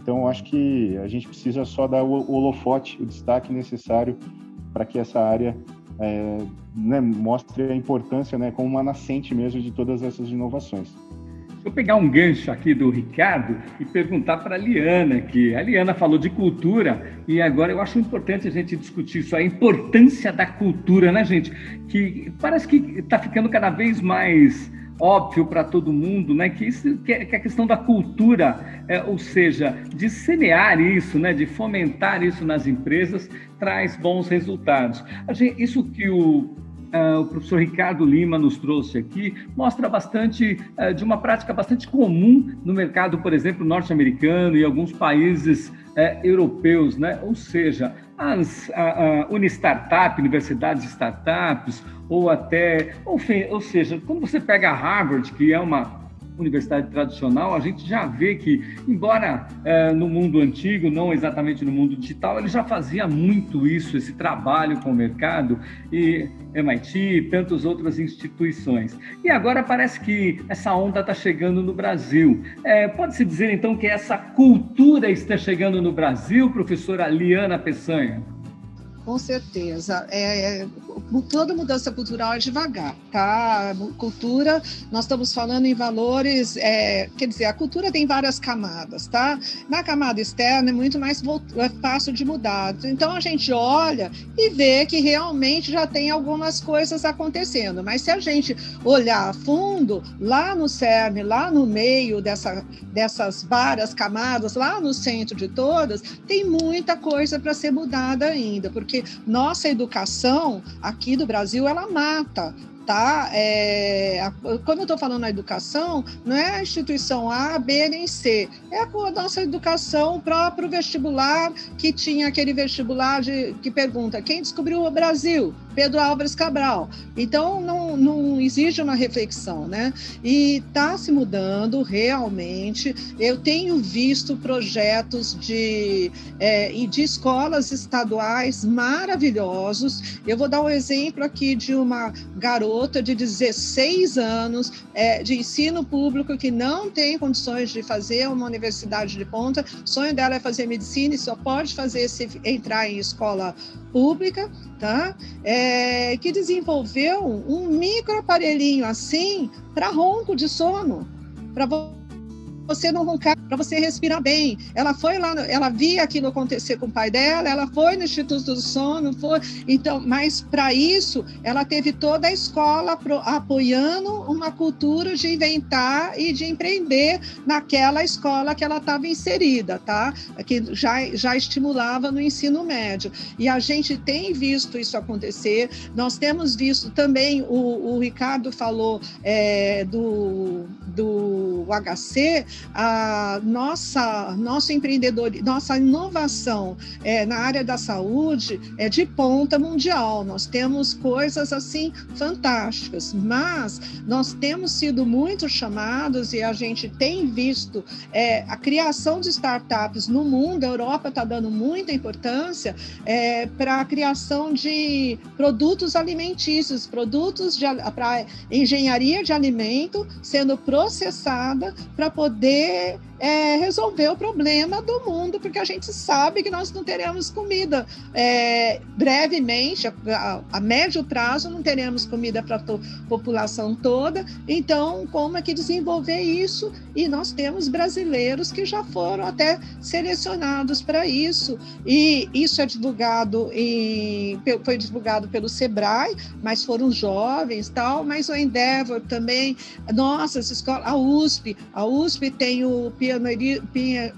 C: Então, acho que a gente precisa só dar o, holofote, o destaque necessário para que essa área é, né, mostre a importância né, como uma nascente mesmo de todas essas inovações.
A: Vou pegar um gancho aqui do Ricardo e perguntar para a Liana, que a Liana falou de cultura e agora eu acho importante a gente discutir isso, a importância da cultura, né, gente? Que parece que está ficando cada vez mais óbvio para todo mundo, né, que, isso, que, a questão da cultura, é, ou seja, de semear isso, né, de fomentar isso nas empresas, traz bons resultados. Gente, isso que o, uh, o professor Ricardo Lima nos trouxe aqui mostra bastante uh, de uma prática bastante comum no mercado, por exemplo, norte-americano e alguns países uh, europeus, né, ou seja, as a, a Unistartup, universidades startups, ou até, ou, ou seja, quando você pega a Harvard, que é uma universidade tradicional, a gente já vê que, embora é, no mundo antigo, não exatamente no mundo digital, ele já fazia muito isso, esse trabalho com o mercado, e MIT e tantas outras instituições. E agora parece que essa onda está chegando no Brasil. É, Pode-se dizer, então, que essa cultura está chegando no Brasil, professora Liana Peçanha?
D: Com certeza. É, é, toda mudança cultural é devagar, tá? Cultura, nós estamos falando em valores, é, quer dizer, a cultura tem várias camadas, tá? Na camada externa é muito mais é fácil de mudar. Então a gente olha e vê que realmente já tem algumas coisas acontecendo. Mas se a gente olhar a fundo, lá no cerne, lá no meio dessa, dessas várias camadas, lá no centro de todas, tem muita coisa para ser mudada ainda, porque nossa educação aqui do Brasil ela mata tá? É, a, quando eu estou falando na educação, não é a instituição A, B nem C, é a, nossa educação, o próprio vestibular, que tinha aquele vestibular de, que pergunta quem descobriu o Brasil? Pedro Álvares Cabral. Então, não, não exige uma reflexão, né? E está se mudando realmente. Eu tenho visto projetos de, é, de escolas estaduais maravilhosos. Eu vou dar um exemplo aqui de uma garota de 16 anos é, de ensino público que não tem condições de fazer uma universidade de ponta. O sonho dela é fazer medicina e só pode fazer se entrar em escola pública, tá? É, que desenvolveu um micro aparelhinho assim para ronco de sono, para você não roncar, para você respirar bem. Ela foi lá, ela via aquilo acontecer com o pai dela, ela foi no Instituto do Sono, foi. Então, mas para isso, ela teve toda a escola pro, apoiando uma cultura de inventar e de empreender naquela escola que ela estava inserida, tá? Que já, já estimulava no ensino médio. E a gente tem visto isso acontecer. Nós temos visto também, o, o Ricardo falou é, do, do HC, a nossa, nosso empreendedor, nossa inovação é, na área da saúde é de ponta mundial. Nós temos coisas assim fantásticas, mas nós temos sido muito chamados e a gente tem visto é, a criação de startups no mundo. A Europa está dando muita importância é, para a criação de produtos alimentícios, produtos para engenharia de alimento sendo para poder é, resolver o problema do mundo, porque a gente sabe que nós não teremos comida. É, brevemente, a, a, médio prazo, não teremos comida para a população toda. Então, como é que desenvolver isso? E nós temos brasileiros que já foram até selecionados para isso. E isso é divulgado em, foi divulgado pelo Sebrae, mas foram jovens tal, mas o Endeavor também, nossa, escola, a USP, a USP tem o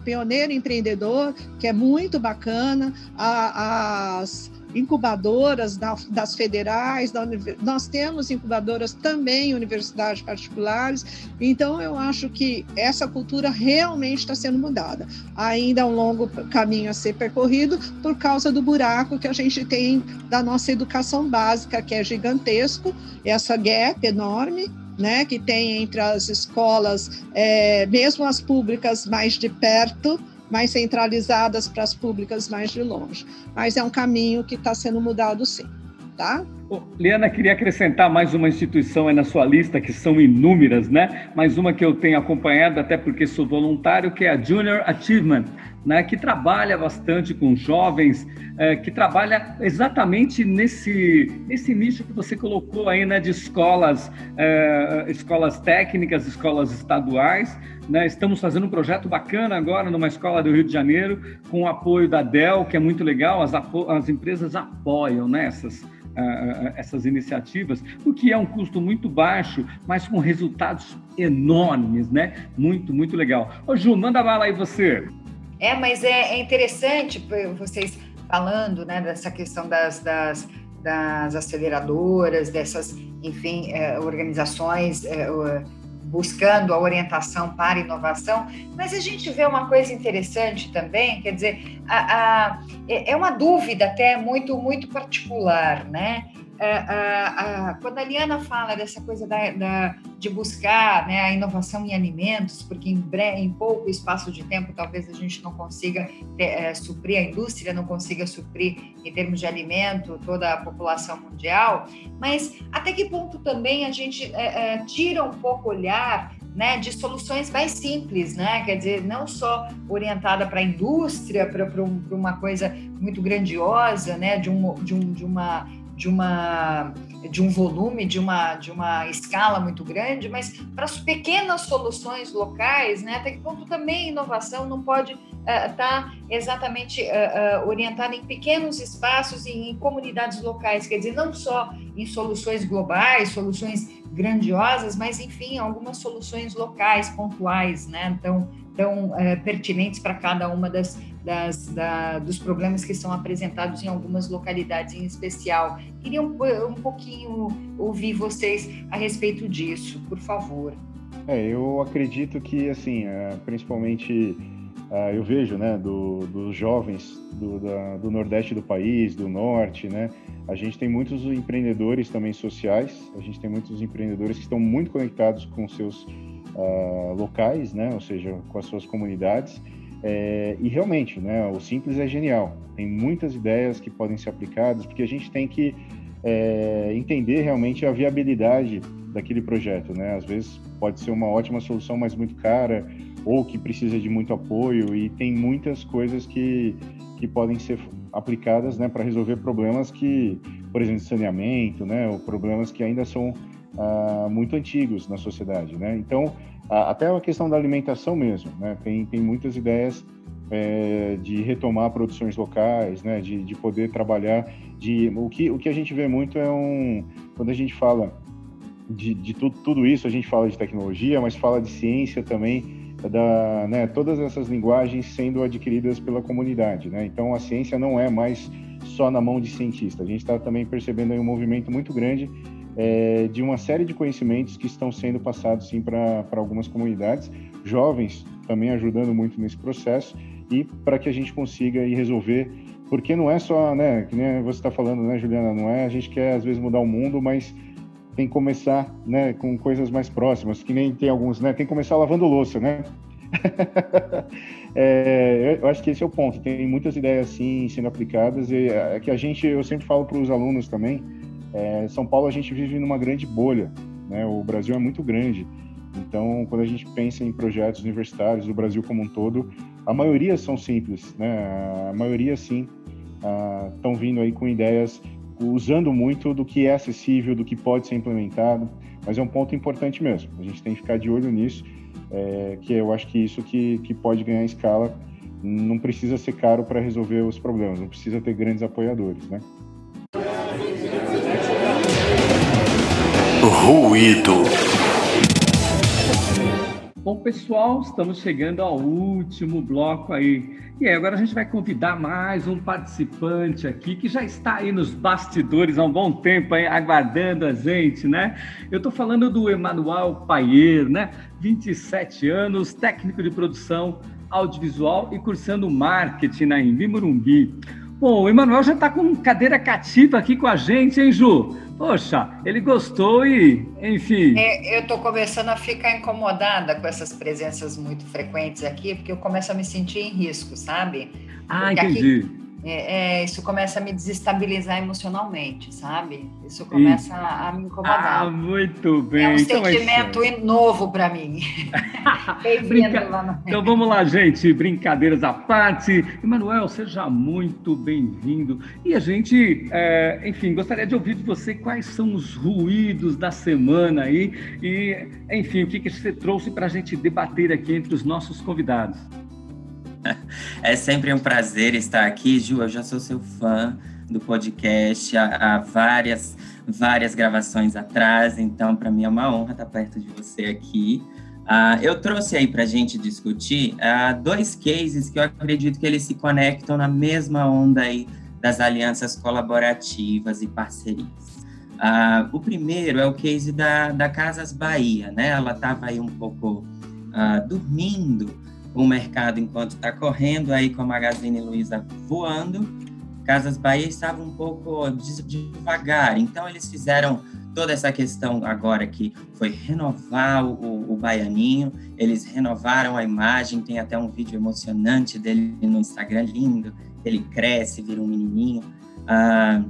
D: pioneiro empreendedor, que é muito bacana, as incubadoras das federais, da, nós temos incubadoras também em universidades particulares, então eu acho que essa cultura realmente está sendo mudada. Ainda é um longo caminho a ser percorrido por causa do buraco que a gente tem da nossa educação básica, que é gigantesco, essa gap enorme, né, que tem entre as escolas, é, mesmo as públicas mais de perto, mais centralizadas para as públicas mais de longe. Mas é um caminho que está sendo mudado sim, tá?
A: Liana, queria acrescentar mais uma instituição aí na sua lista, que são inúmeras, né? Mais uma que eu tenho acompanhado, até porque sou voluntário, que é a Junior Achievement, né? que trabalha bastante com jovens, é, que trabalha exatamente nesse, nesse nicho que você colocou aí, né? De escolas, é, escolas técnicas, escolas estaduais. Né? Estamos fazendo um projeto bacana agora numa escola do Rio de Janeiro, com o apoio da Dell, que é muito legal, as, as empresas apoiam né? Essas iniciativas, o que é um custo muito baixo, mas com resultados enormes, né? Muito, muito legal. Ô, Ju, manda bala aí você.
B: É, mas é, é interessante vocês falando, né, dessa questão das, das, das aceleradoras, dessas, enfim, é, organizações é, buscando a orientação para inovação, mas a gente vê uma coisa interessante também, quer dizer, a, a, é, é uma dúvida até muito, muito particular, né? É, a, a, quando a Liana fala dessa coisa da, da, de buscar né, a inovação em alimentos, porque em, em pouco espaço de tempo talvez a gente não consiga é, suprir, a indústria não consiga suprir em termos de alimento toda a população mundial, mas até que ponto também a gente é, é tira um pouco o olhar né, de soluções mais simples, né? Quer dizer, não só orientada para a indústria, para um, uma coisa muito grandiosa, né? De, um, de, um, de uma de uma de um volume, de uma, de uma escala muito grande, mas para as pequenas soluções locais, né, até que ponto também inovação não pode estar uh, tá exatamente uh, uh, orientada em pequenos espaços e em comunidades locais, quer dizer, não só em soluções globais, soluções grandiosas, mas enfim, algumas soluções locais, pontuais, né, então tão é, pertinentes para cada uma das, das da, dos problemas que são apresentados em algumas localidades em especial. Queria um, um pouquinho ouvir vocês a respeito disso, por favor.
C: É, eu acredito que, assim, é, principalmente é, eu vejo, né, do, dos jovens do, da, do Nordeste do país, do Norte, né, a gente tem muitos empreendedores também sociais, a gente tem muitos empreendedores que estão muito conectados com seus uh, locais, né? Ou seja, com as suas comunidades. É, e realmente, né? O simples é genial. Tem muitas ideias que podem ser aplicadas, porque a gente tem que é, entender realmente a viabilidade daquele projeto, né? Às vezes pode ser uma ótima solução, mas muito cara, ou que precisa de muito apoio, e tem muitas coisas que, que podem ser aplicadas, né, para resolver problemas que, por exemplo, saneamento, né, ou problemas que ainda são uh, muito antigos na sociedade, né? Então, até a questão da alimentação mesmo, né? Tem, tem muitas ideias é, de retomar produções locais, né? De, de poder trabalhar, de o que o que a gente vê muito é um quando a gente fala de, de tudo, tudo isso, a gente fala de tecnologia, mas fala de ciência também, da, né, todas essas linguagens sendo adquiridas pela comunidade, né? Então a ciência não é mais só na mão de cientista. A gente está também percebendo um movimento muito grande é, de uma série de conhecimentos que estão sendo passados sim para algumas comunidades, jovens também ajudando muito nesse processo e para que a gente consiga ir resolver, porque não é só, né, que nem você está falando, né, Juliana, não é a gente quer às vezes mudar o mundo, mas tem que começar, né, com coisas mais próximas, que nem tem alguns, né, tem que começar lavando louça, né? [LAUGHS] é, eu acho que esse é o ponto. Tem muitas ideias assim sendo aplicadas e é que a gente, eu sempre falo para os alunos também, é, São Paulo a gente vive numa grande bolha, né? O Brasil é muito grande. Então, quando a gente pensa em projetos universitários do Brasil como um todo, a maioria são simples, né? A maioria, sim, estão ah, vindo aí com ideias usando muito do que é acessível, do que pode ser implementado, mas é um ponto importante mesmo. A gente tem que ficar de olho nisso, é, que eu acho que isso que, que pode ganhar escala não precisa ser caro para resolver os problemas, não precisa ter grandes apoiadores, né?
E: Ruído.
A: Bom, pessoal, estamos chegando ao último bloco aí. E aí, agora a gente vai convidar mais um participante aqui que já está aí nos bastidores há um bom tempo aí, aguardando a gente, né? Eu estou falando do Emanuel Paier, né? 27 anos, técnico de produção audiovisual e cursando marketing na Embi Morumbi. Bom, o Emanuel já está com cadeira cativa aqui com a gente, hein, Ju? Poxa, ele gostou e, enfim.
B: É, eu estou começando a ficar incomodada com essas presenças muito frequentes aqui, porque eu começo a me sentir em risco, sabe?
A: Ah, porque entendi.
B: Aqui, é, é, isso começa a me desestabilizar emocionalmente, sabe? Isso começa a, a, me incomodar.
A: Ah, muito bem.
B: É um então, é sentimento é novo para mim. [LAUGHS]
A: Brinca... Então vamos lá, gente. Brincadeiras à parte. Emanuel, seja muito bem-vindo. E a gente, é, enfim, gostaria de ouvir de você quais são os ruídos da semana aí e, enfim, o que, que você trouxe para a gente debater aqui entre os nossos convidados. [LAUGHS]
F: É sempre um prazer estar aqui, Ju. Eu já sou seu fã do podcast há, há várias, várias gravações atrás, então para mim é uma honra estar perto de você aqui. Uh, eu trouxe aí para a gente discutir uh, dois cases que eu acredito que eles se conectam na mesma onda aí das alianças colaborativas e parcerias. Uh, o primeiro é o case da, da Casas Bahia, né? Ela estava aí um pouco dormindo o mercado enquanto está correndo aí com a Magazine Luiza voando. Casas Bahia estava um pouco devagar, então eles fizeram toda essa questão agora que foi renovar o, o Baianinho, eles renovaram a imagem, tem até um vídeo emocionante dele no Instagram, lindo, ele cresce, vira um menininho. Ah,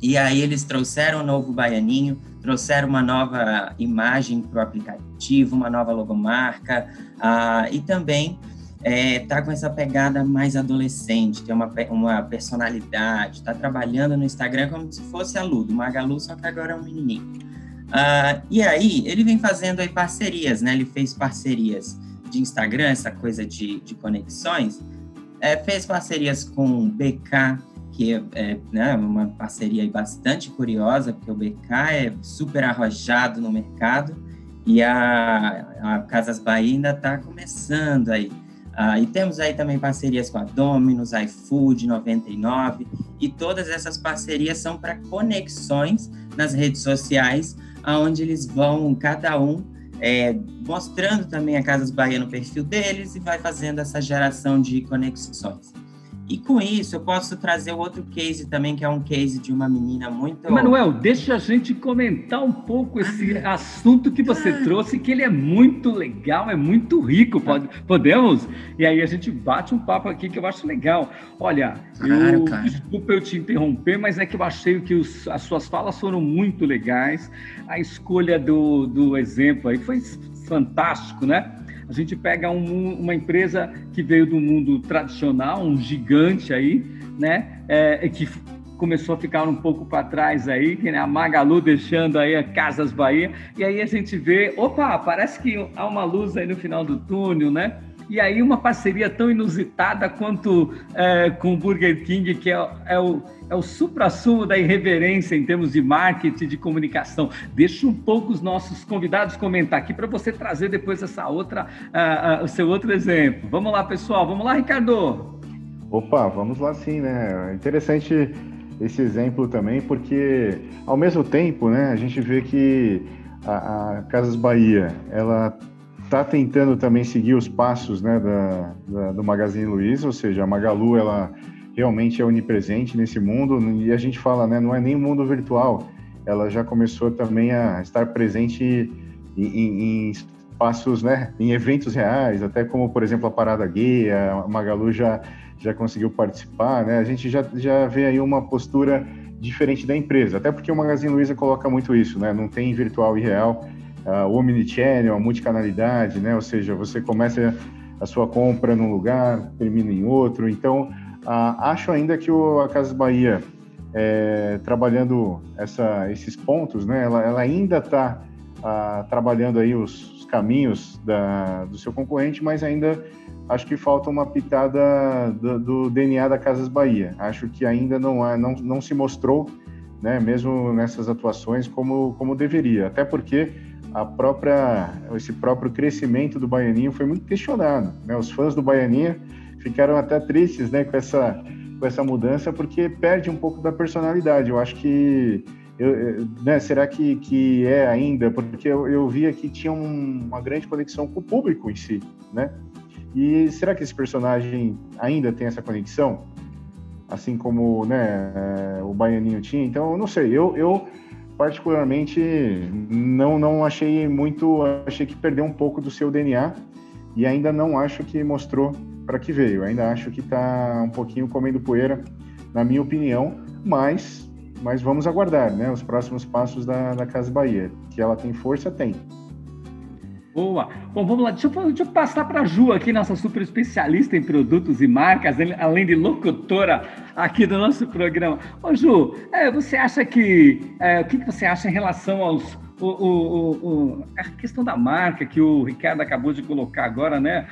F: e aí eles trouxeram o novo Baianinho, trouxeram uma nova imagem para o aplicativo, uma nova logomarca, uh, e também é, tá com essa pegada mais adolescente, tem uma, uma personalidade, está trabalhando no Instagram como se fosse a Lu, do Magalu, só que agora é um menininho. Uh, e aí, ele vem fazendo aí parcerias, né? Ele fez parcerias de Instagram, essa coisa de, de conexões, é, fez parcerias com BK, que é, né, uma parceria bastante curiosa, porque o BK é super arrojado no mercado e a, a Casas Bahia ainda está começando aí. Ah, e temos aí também parcerias com a Domino's, iFood 99, e todas essas parcerias são para conexões nas redes sociais, aonde eles vão, cada um, é, mostrando também a Casas Bahia no perfil deles e vai fazendo essa geração de conexões. E com isso, eu posso trazer outro case também, que é um case de uma menina muito.
A: Manuel, deixa a gente comentar um pouco esse ah, assunto que você ah, trouxe, que ele é muito legal, é muito rico. Pode, podemos? E aí a gente bate um papo aqui que eu acho legal. Olha, claro, eu, claro. desculpa eu te interromper, mas é que eu achei que os, as suas falas foram muito legais. A escolha do, do exemplo aí foi fantástico, né? A gente pega um, uma empresa que veio do mundo tradicional, um gigante aí, né? É, que começou a ficar um pouco para trás aí, que né, a Magalu deixando aí a Casas Bahia, e aí a gente vê, opa, parece que há uma luz aí no final do túnel, né? E aí uma parceria tão inusitada quanto é, com o Burger King, que é, é o, é o supra-sumo da irreverência em termos de marketing, de comunicação. Deixa um pouco os nossos convidados comentar aqui para você trazer depois essa outra, uh, uh, o seu outro exemplo. Vamos lá, pessoal. Vamos lá, Ricardo.
C: Opa, vamos lá sim, né? Interessante esse exemplo também, porque ao mesmo tempo, né, a gente vê que a, a Casas Bahia, ela está tentando também seguir os passos né, da, da, do Magazine Luiza, ou seja, a Magalu ela realmente é onipresente nesse mundo e a gente fala, né, não é nem mundo virtual, ela já começou também a estar presente em, em, em espaços, né, em eventos reais, até como por exemplo a Parada Gay, a Magalu já já conseguiu participar, né? A gente já, já vê aí uma postura diferente da empresa, até porque o Magazine Luiza coloca muito isso, né? Não tem virtual e real, uh, o omnichannel, a multicanalidade, né? Ou seja, você começa a sua compra num lugar, termina em outro. Então, uh, acho ainda que o, a Casas Bahia, é, trabalhando essa, esses pontos, né? Ela, ela ainda está uh, trabalhando aí os, os caminhos da, do seu concorrente, mas ainda acho que falta uma pitada do, do, DNA da Casas Bahia. Acho que ainda não, há, não, não se mostrou, né, mesmo nessas atuações, como, como deveria. Até porque a própria, esse próprio crescimento do Baianinho foi muito questionado. Né? Os fãs do Baianinho ficaram até tristes né, com, essa, com essa mudança, porque perde um pouco da personalidade. Eu acho que. Eu, né, será que, que é ainda? Porque eu, eu via que tinha um, uma grande conexão com o público em si, né? E será que esse personagem ainda tem essa conexão? Assim como né, o Baianinho tinha? Então, eu não sei. Eu, eu particularmente não não achei muito achei que perdeu um pouco do seu DNA e ainda não acho que mostrou para que veio. Ainda acho que está um pouquinho comendo poeira, na minha opinião, mas, mas vamos aguardar né, os próximos passos da, da Casa Bahia. Que ela tem força, tem.
A: Boa. Bom, vamos lá. Deixa eu, deixa eu passar para a Ju aqui, nossa super especialista em produtos e marcas, além de locutora aqui do nosso programa. Ô, Ju, é, você acha que. É, o que, que você acha em relação aos o, o, o, a questão da marca que o Ricardo acabou de colocar agora, né?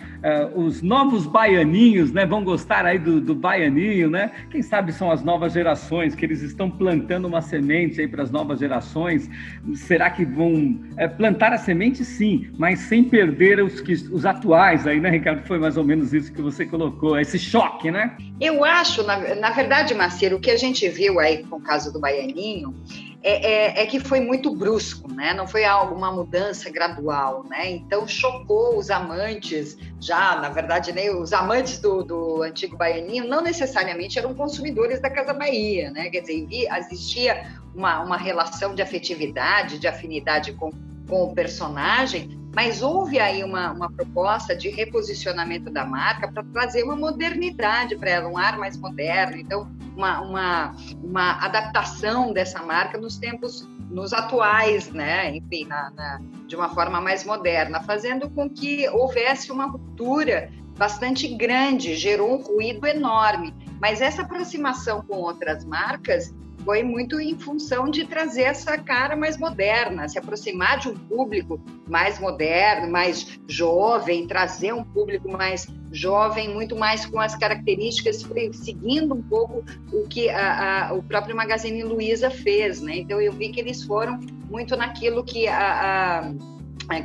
A: Uh, os novos baianinhos, né? Vão gostar aí do, do baianinho, né? Quem sabe são as novas gerações que eles estão plantando uma semente aí para as novas gerações. Será que vão é, plantar a semente? Sim, mas sem perder os, que, os atuais aí, né, Ricardo? Foi mais ou menos isso que você colocou, esse choque, né?
B: Eu acho, na, na verdade, Marcelo, o que a gente viu aí com o caso do baianinho é, é, é, que foi muito brusco, né? Não foi alguma mudança gradual, né? Então chocou os amantes, já, na verdade, nem os amantes do, do antigo baianinho não necessariamente eram consumidores da Casa Bahia, né? Quer dizer, existia uma, uma relação de afetividade, de afinidade com, com o personagem, mas houve aí uma, uma proposta de reposicionamento da marca para trazer uma modernidade para ela, um ar mais moderno, então uma, uma, uma adaptação dessa marca nos tempos nos atuais, né? Enfim, na, na, de uma forma mais moderna, fazendo com que houvesse uma ruptura bastante grande, gerou um ruído enorme. Mas essa aproximação com outras marcas foi muito em função de trazer essa cara mais moderna, se aproximar de um público mais moderno, mais jovem, trazer um público mais jovem, muito mais com as características, seguindo um pouco o que a, a, o próprio Magazine Luiza fez, né? Então eu vi que eles foram muito naquilo que a, a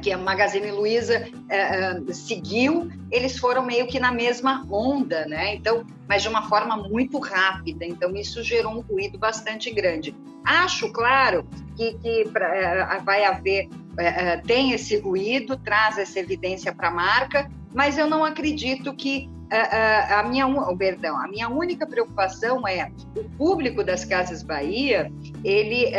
B: que a Magazine Luiza é, é, seguiu, eles foram meio que na mesma onda, né? Então, mas de uma forma muito rápida. Então, isso gerou um ruído bastante grande. Acho, claro, que, que pra, é, vai haver, é, tem esse ruído, traz essa evidência para a marca, mas eu não acredito que a, minha, perdão, a minha única preocupação é o público das Casas Bahia, ele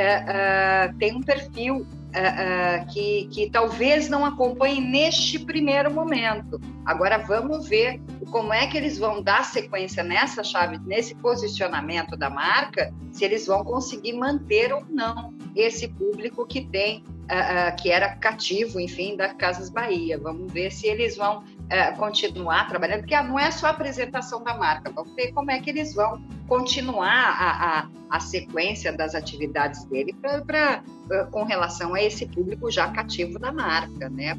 B: tem um perfil uh, que, que talvez não acompanhem neste primeiro momento. Agora vamos ver como é que eles vão dar sequência nessa chave, nesse posicionamento da marca, se eles vão conseguir manter ou não esse público que tem, uh, que era cativo, enfim, da Casas Bahia. Vamos ver se eles vão uh, continuar trabalhando, porque não é só a apresentação da marca, vamos ver como é que eles vão continuar a, a, a sequência das atividades dele pra, pra, com relação a esse público já cativo da marca, né?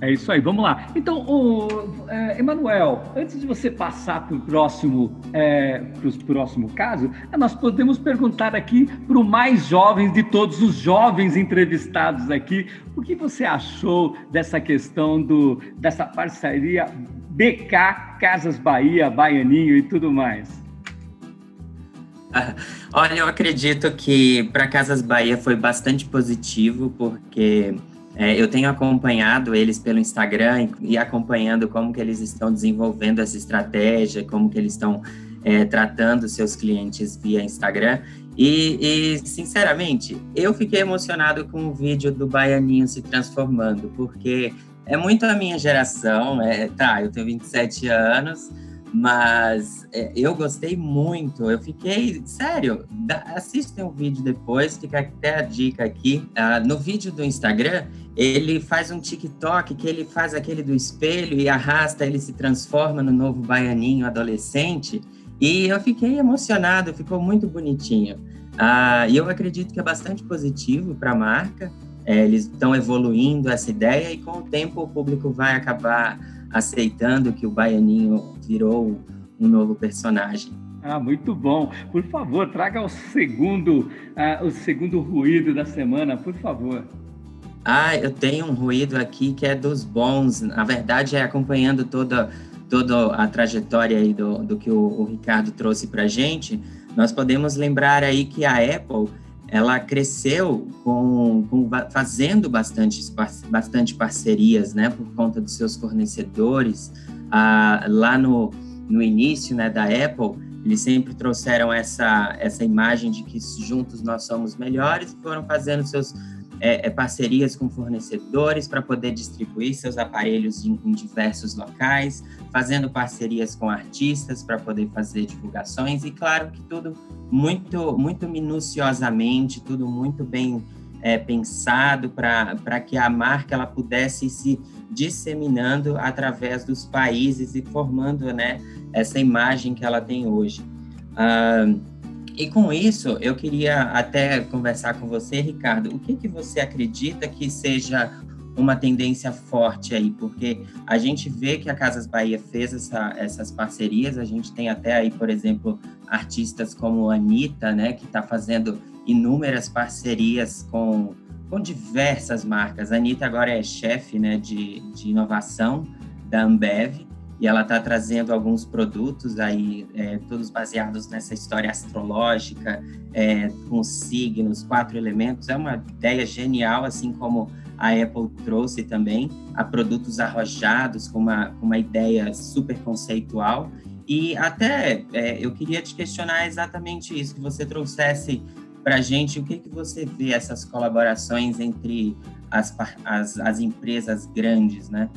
A: É isso aí, vamos lá. Então, o, é, Emanuel, antes de você passar para o próximo, é, próximo caso, nós podemos perguntar aqui para o mais jovem de todos os jovens entrevistados aqui, o que você achou dessa questão do, dessa parceria BK, Casas Bahia, Baianinho e tudo mais? [LAUGHS]
F: Olha, eu acredito que para Casas Bahia foi bastante positivo, porque é, eu tenho acompanhado eles pelo Instagram e, acompanhando como que eles estão desenvolvendo essa estratégia, como que eles estão é, tratando seus clientes via Instagram. E, e, sinceramente, eu fiquei emocionado com o vídeo do Baianinho se transformando, porque é muito a minha geração. É, tá, eu tenho 27 anos, mas é, eu gostei muito. Eu fiquei, sério, da, assistem o vídeo depois, fica até a dica aqui. Uh, no vídeo do Instagram, ele faz um TikTok que ele faz aquele do espelho e arrasta, ele se transforma no novo baianinho adolescente. E eu fiquei emocionado, ficou muito bonitinho. Uh, e eu acredito que é bastante positivo para a marca. É, eles estão evoluindo essa ideia e com o tempo o público vai acabar aceitando que o Baianinho virou um novo personagem.
A: Ah, muito bom. Por favor, traga o segundo, uh, o segundo ruído da semana, por favor.
F: Ah, eu tenho um ruído aqui que é dos bons. Na verdade, é acompanhando toda, toda a trajetória aí do, do que o, o Ricardo trouxe para gente. Nós podemos lembrar aí que a Apple ela cresceu com, com, fazendo bastante, bastante parcerias, né, por conta dos seus fornecedores. Ah, lá no, no início, né, da Apple, eles sempre trouxeram essa, essa imagem de que juntos nós somos melhores e foram fazendo seus é, é, parcerias com fornecedores para poder distribuir seus aparelhos em, em, diversos locais, fazendo parcerias com artistas para poder fazer divulgações e claro que tudo muito muito minuciosamente, tudo muito bem é, pensado para que a marca ela pudesse se disseminando através dos países e formando né, essa imagem que ela tem hoje. E com isso, eu queria até conversar com você, Ricardo. O que, que você acredita que seja uma tendência forte aí? Porque a gente vê que a Casas Bahia fez essa, essas parcerias, a gente tem até aí, por exemplo, artistas como a Anitta, né, que está fazendo inúmeras parcerias com, com diversas marcas. A Anitta agora é chefe né, de, de inovação da Ambev, e ela está trazendo alguns produtos aí, é, todos baseados nessa história astrológica, é, com signos, quatro elementos. É uma ideia genial, assim como a Apple trouxe também, a produtos arrojados, com uma, com uma ideia super conceitual. E até é, eu queria te questionar exatamente isso, que você trouxesse para a gente o que, que você vê essas colaborações entre as, as, as empresas grandes, né?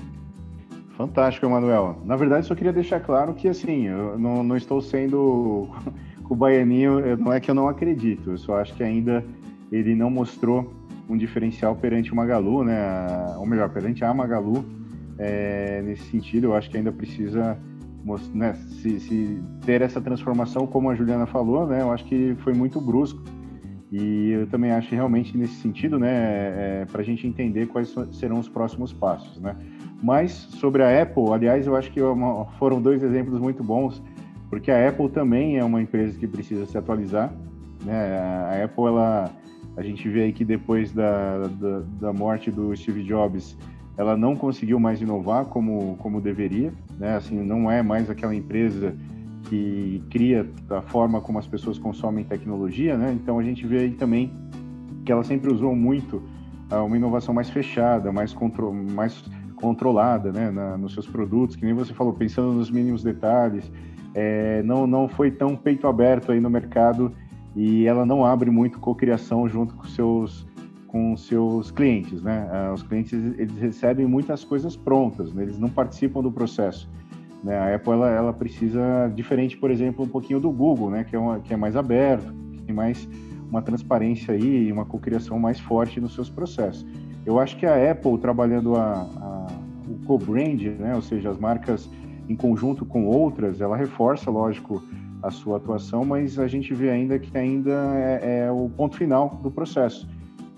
C: Fantástico, Emanuel. Na verdade, só queria deixar claro que, assim, eu não, não estou sendo [LAUGHS] o baianinho, não é que eu não acredito, eu só acho que ainda ele não mostrou um diferencial perante o Magalu, né? Ou melhor, perante a Magalu. É, nesse sentido, eu acho que ainda precisa né, se, se, ter essa transformação, como a Juliana falou, né? Eu acho que foi muito brusco. E eu também acho que realmente nesse sentido, né, é, para a gente entender quais serão os próximos passos, né? Mas sobre a Apple, aliás, eu acho que foram dois exemplos muito bons, porque a Apple também é uma empresa que precisa se atualizar. Né? A Apple, ela, a gente vê aí que depois da, da, da, morte do Steve Jobs, ela não conseguiu mais inovar como, como deveria. Né? Assim, não é mais aquela empresa que cria a forma como as pessoas consomem tecnologia. Né? Então a gente vê aí também que ela sempre usou muito ah, uma inovação mais fechada, mais, contro mais controlada né, na, nos seus produtos, que nem você falou, pensando nos mínimos detalhes, é, não, não foi tão peito aberto aí no mercado e ela não abre muito cocriação junto com seus com seus clientes, né? Ah, os clientes eles recebem muitas coisas prontas, né? eles não participam do processo. Né? A Apple ela, ela precisa diferente, por exemplo, um pouquinho do Google, né? Que é uma, que é mais aberto, que tem mais uma transparência aí e uma cocriação mais forte nos seus processos. Eu acho que a Apple trabalhando a, a, o co-brand, né, ou seja, as marcas em conjunto com outras, ela reforça, lógico, a sua atuação, mas a gente vê ainda que ainda é, é o ponto final do processo.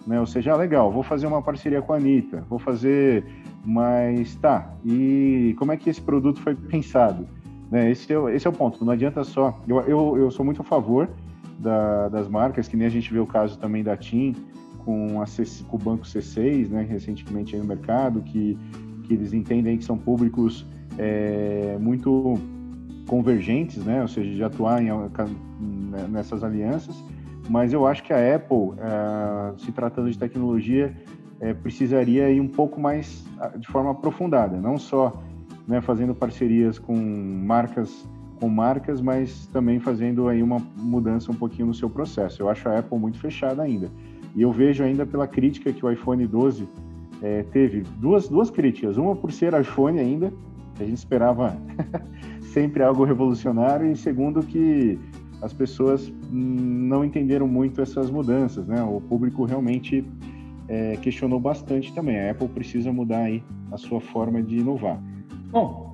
C: Né? Ou seja, ah, legal, vou fazer uma parceria com a Anitta, vou fazer, mas tá, e como é que esse produto foi pensado? Né? Esse, é, esse é o ponto, não adianta só. Eu, eu, eu sou muito a favor da, das marcas, que nem a gente vê o caso também da TIM, com, a com o banco C6, né, recentemente no mercado, que, que eles entendem que são públicos é, muito convergentes, né, ou seja, de atuar em, né, nessas alianças, mas eu acho que a Apple, é, se tratando de tecnologia, é, precisaria ir um pouco mais de forma aprofundada, não só né, fazendo parcerias com marcas com marcas, mas também fazendo aí uma mudança um pouquinho no seu processo. Eu acho a Apple muito fechada ainda. E eu vejo ainda pela crítica que o iPhone 12 é, teve duas, duas críticas. Uma por ser iPhone ainda, a gente esperava [LAUGHS] sempre algo revolucionário, e segundo que as pessoas não entenderam muito essas mudanças, né? O público realmente é, questionou bastante também. A Apple precisa mudar aí a sua forma de inovar.
A: Bom,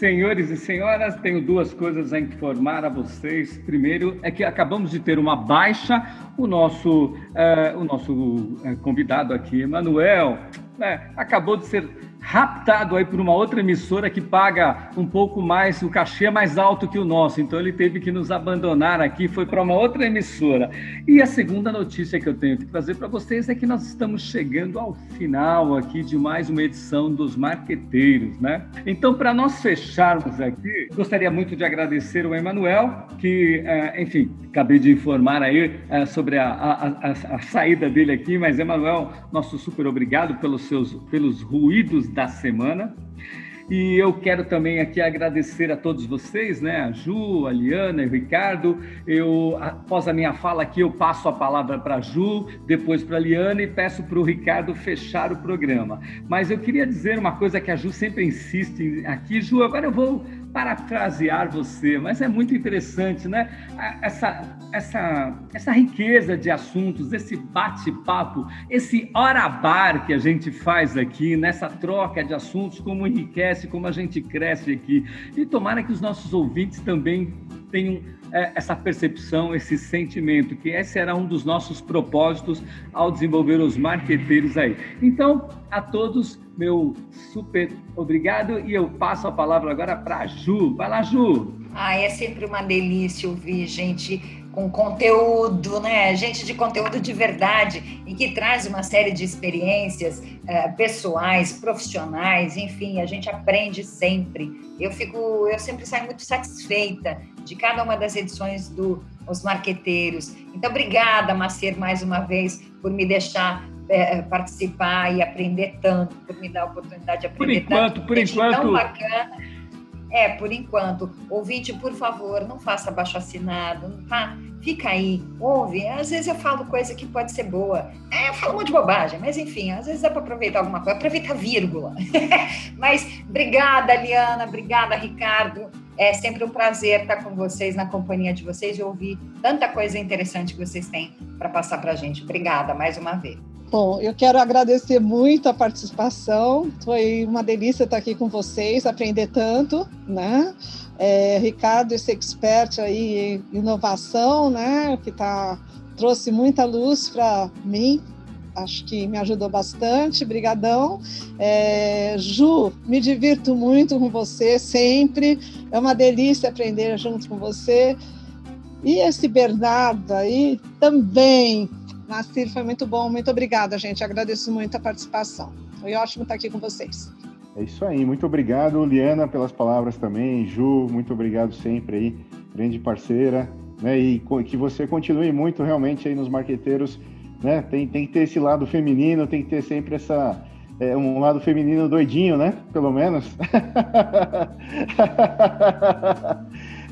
A: Senhores e senhoras, tenho duas coisas a informar a vocês. Primeiro é que acabamos de ter uma baixa. O nosso, uh, o nosso uh, convidado aqui, Manuel, né, acabou de ser raptado aí por uma outra emissora que paga um pouco mais, o cachê é mais alto que o nosso, então ele teve que nos abandonar aqui, foi para uma outra emissora. E a segunda notícia que eu tenho que trazer para vocês é que nós estamos chegando ao final aqui de mais uma edição dos Marqueteiros, né? Então, para nós fecharmos aqui, gostaria muito de agradecer o Emanuel, que, é, enfim, acabei de informar aí é, sobre a, a, a, a saída dele aqui, mas Emanuel, nosso super obrigado pelos seus pelos ruídos da semana. E eu quero também aqui agradecer a todos vocês, né? A Ju, a Liana, o Ricardo. Eu, após a minha fala aqui, eu passo a palavra para a Ju, depois para a Liana e peço para o Ricardo fechar o programa. Mas eu queria dizer uma coisa que a Ju sempre insiste aqui. Ju, agora eu vou parafrasear você, mas é muito interessante, né? Essa, essa, essa riqueza de assuntos, esse bate-papo, esse hora-bar que a gente faz aqui, nessa troca de assuntos, como enriquece, como a gente cresce aqui. E tomara que os nossos ouvintes também tenham é, essa percepção, esse sentimento, que esse era um dos nossos propósitos ao desenvolver os marqueteiros aí. Então, a todos, meu super obrigado e eu passo a palavra agora para a Ju. Vai lá, Ju!
B: Ah, é sempre uma delícia ouvir gente com conteúdo, né? Gente de conteúdo de verdade e que traz uma série de experiências é, pessoais, profissionais, enfim, a gente aprende sempre. Eu fico, eu sempre saio muito satisfeita de cada uma das edições do Os Marqueteiros. Então, obrigada, Macer, mais uma vez por me deixar é, participar e aprender tanto, por me dar a oportunidade de aprender
A: por enquanto,
B: tanto.
A: Por enquanto,
B: tão bacana é, por enquanto. Ouvinte, por favor, não faça baixo assinado, tá? Fica aí, ouve. Às vezes eu falo coisa que pode ser boa. É, eu falo um monte de bobagem, mas enfim, às vezes dá para aproveitar alguma coisa. Aproveita a vírgula. [LAUGHS] mas obrigada, Liana, obrigada, Ricardo. É sempre um prazer estar com vocês, na companhia de vocês e ouvir tanta coisa interessante que vocês têm para passar para a gente. Obrigada mais uma vez.
D: Bom, eu quero agradecer muito a participação. Foi uma delícia estar aqui com vocês, aprender tanto, né? É, Ricardo, esse expert aí em inovação, né? Que tá, trouxe muita luz para mim. Acho que me ajudou bastante. Brigadão. É, Ju, me divirto muito com você sempre. É uma delícia aprender junto com você. E esse Bernardo aí também Nasir, foi muito bom. Muito obrigada, gente. Agradeço muito a participação. Foi ótimo estar aqui com vocês.
C: É isso aí. Muito obrigado, Liana, pelas palavras também. Ju, muito obrigado sempre aí. Grande parceira. Né? E que você continue muito realmente aí nos marqueteiros. Né? Tem, tem que ter esse lado feminino, tem que ter sempre essa, é, um lado feminino doidinho, né? Pelo menos. [LAUGHS]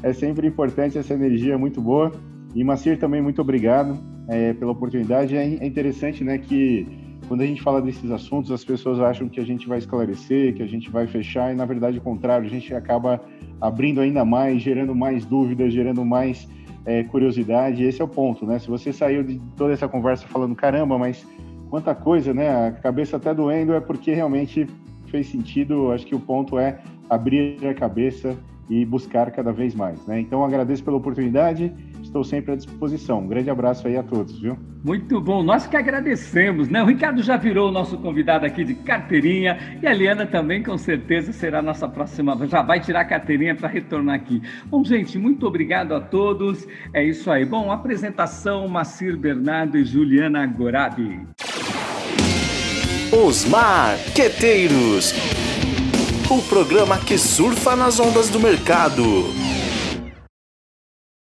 C: é sempre importante essa energia muito boa. E Macir também muito obrigado é, pela oportunidade. É, é interessante, né, que quando a gente fala desses assuntos, as pessoas acham que a gente vai esclarecer, que a gente vai fechar, e na verdade, o contrário, a gente acaba abrindo ainda mais, gerando mais dúvidas, gerando mais é, curiosidade. Esse é o ponto, né? Se você saiu de toda essa conversa falando, caramba, mas quanta coisa, né? A cabeça até doendo, é porque realmente fez sentido. Acho que o ponto é abrir a cabeça e buscar cada vez mais, né? Então, agradeço pela oportunidade estou sempre à disposição. Um grande abraço aí a todos, viu?
A: Muito bom, nós que agradecemos, né? O Ricardo já virou o nosso convidado aqui de carteirinha e a Liana também com certeza será a nossa próxima, já vai tirar a carteirinha para retornar aqui. Bom, gente, muito obrigado a todos. É isso aí. Bom, apresentação Macir Bernardo e Juliana Gorabi.
E: Os Marqueteiros o programa que surfa nas ondas do mercado.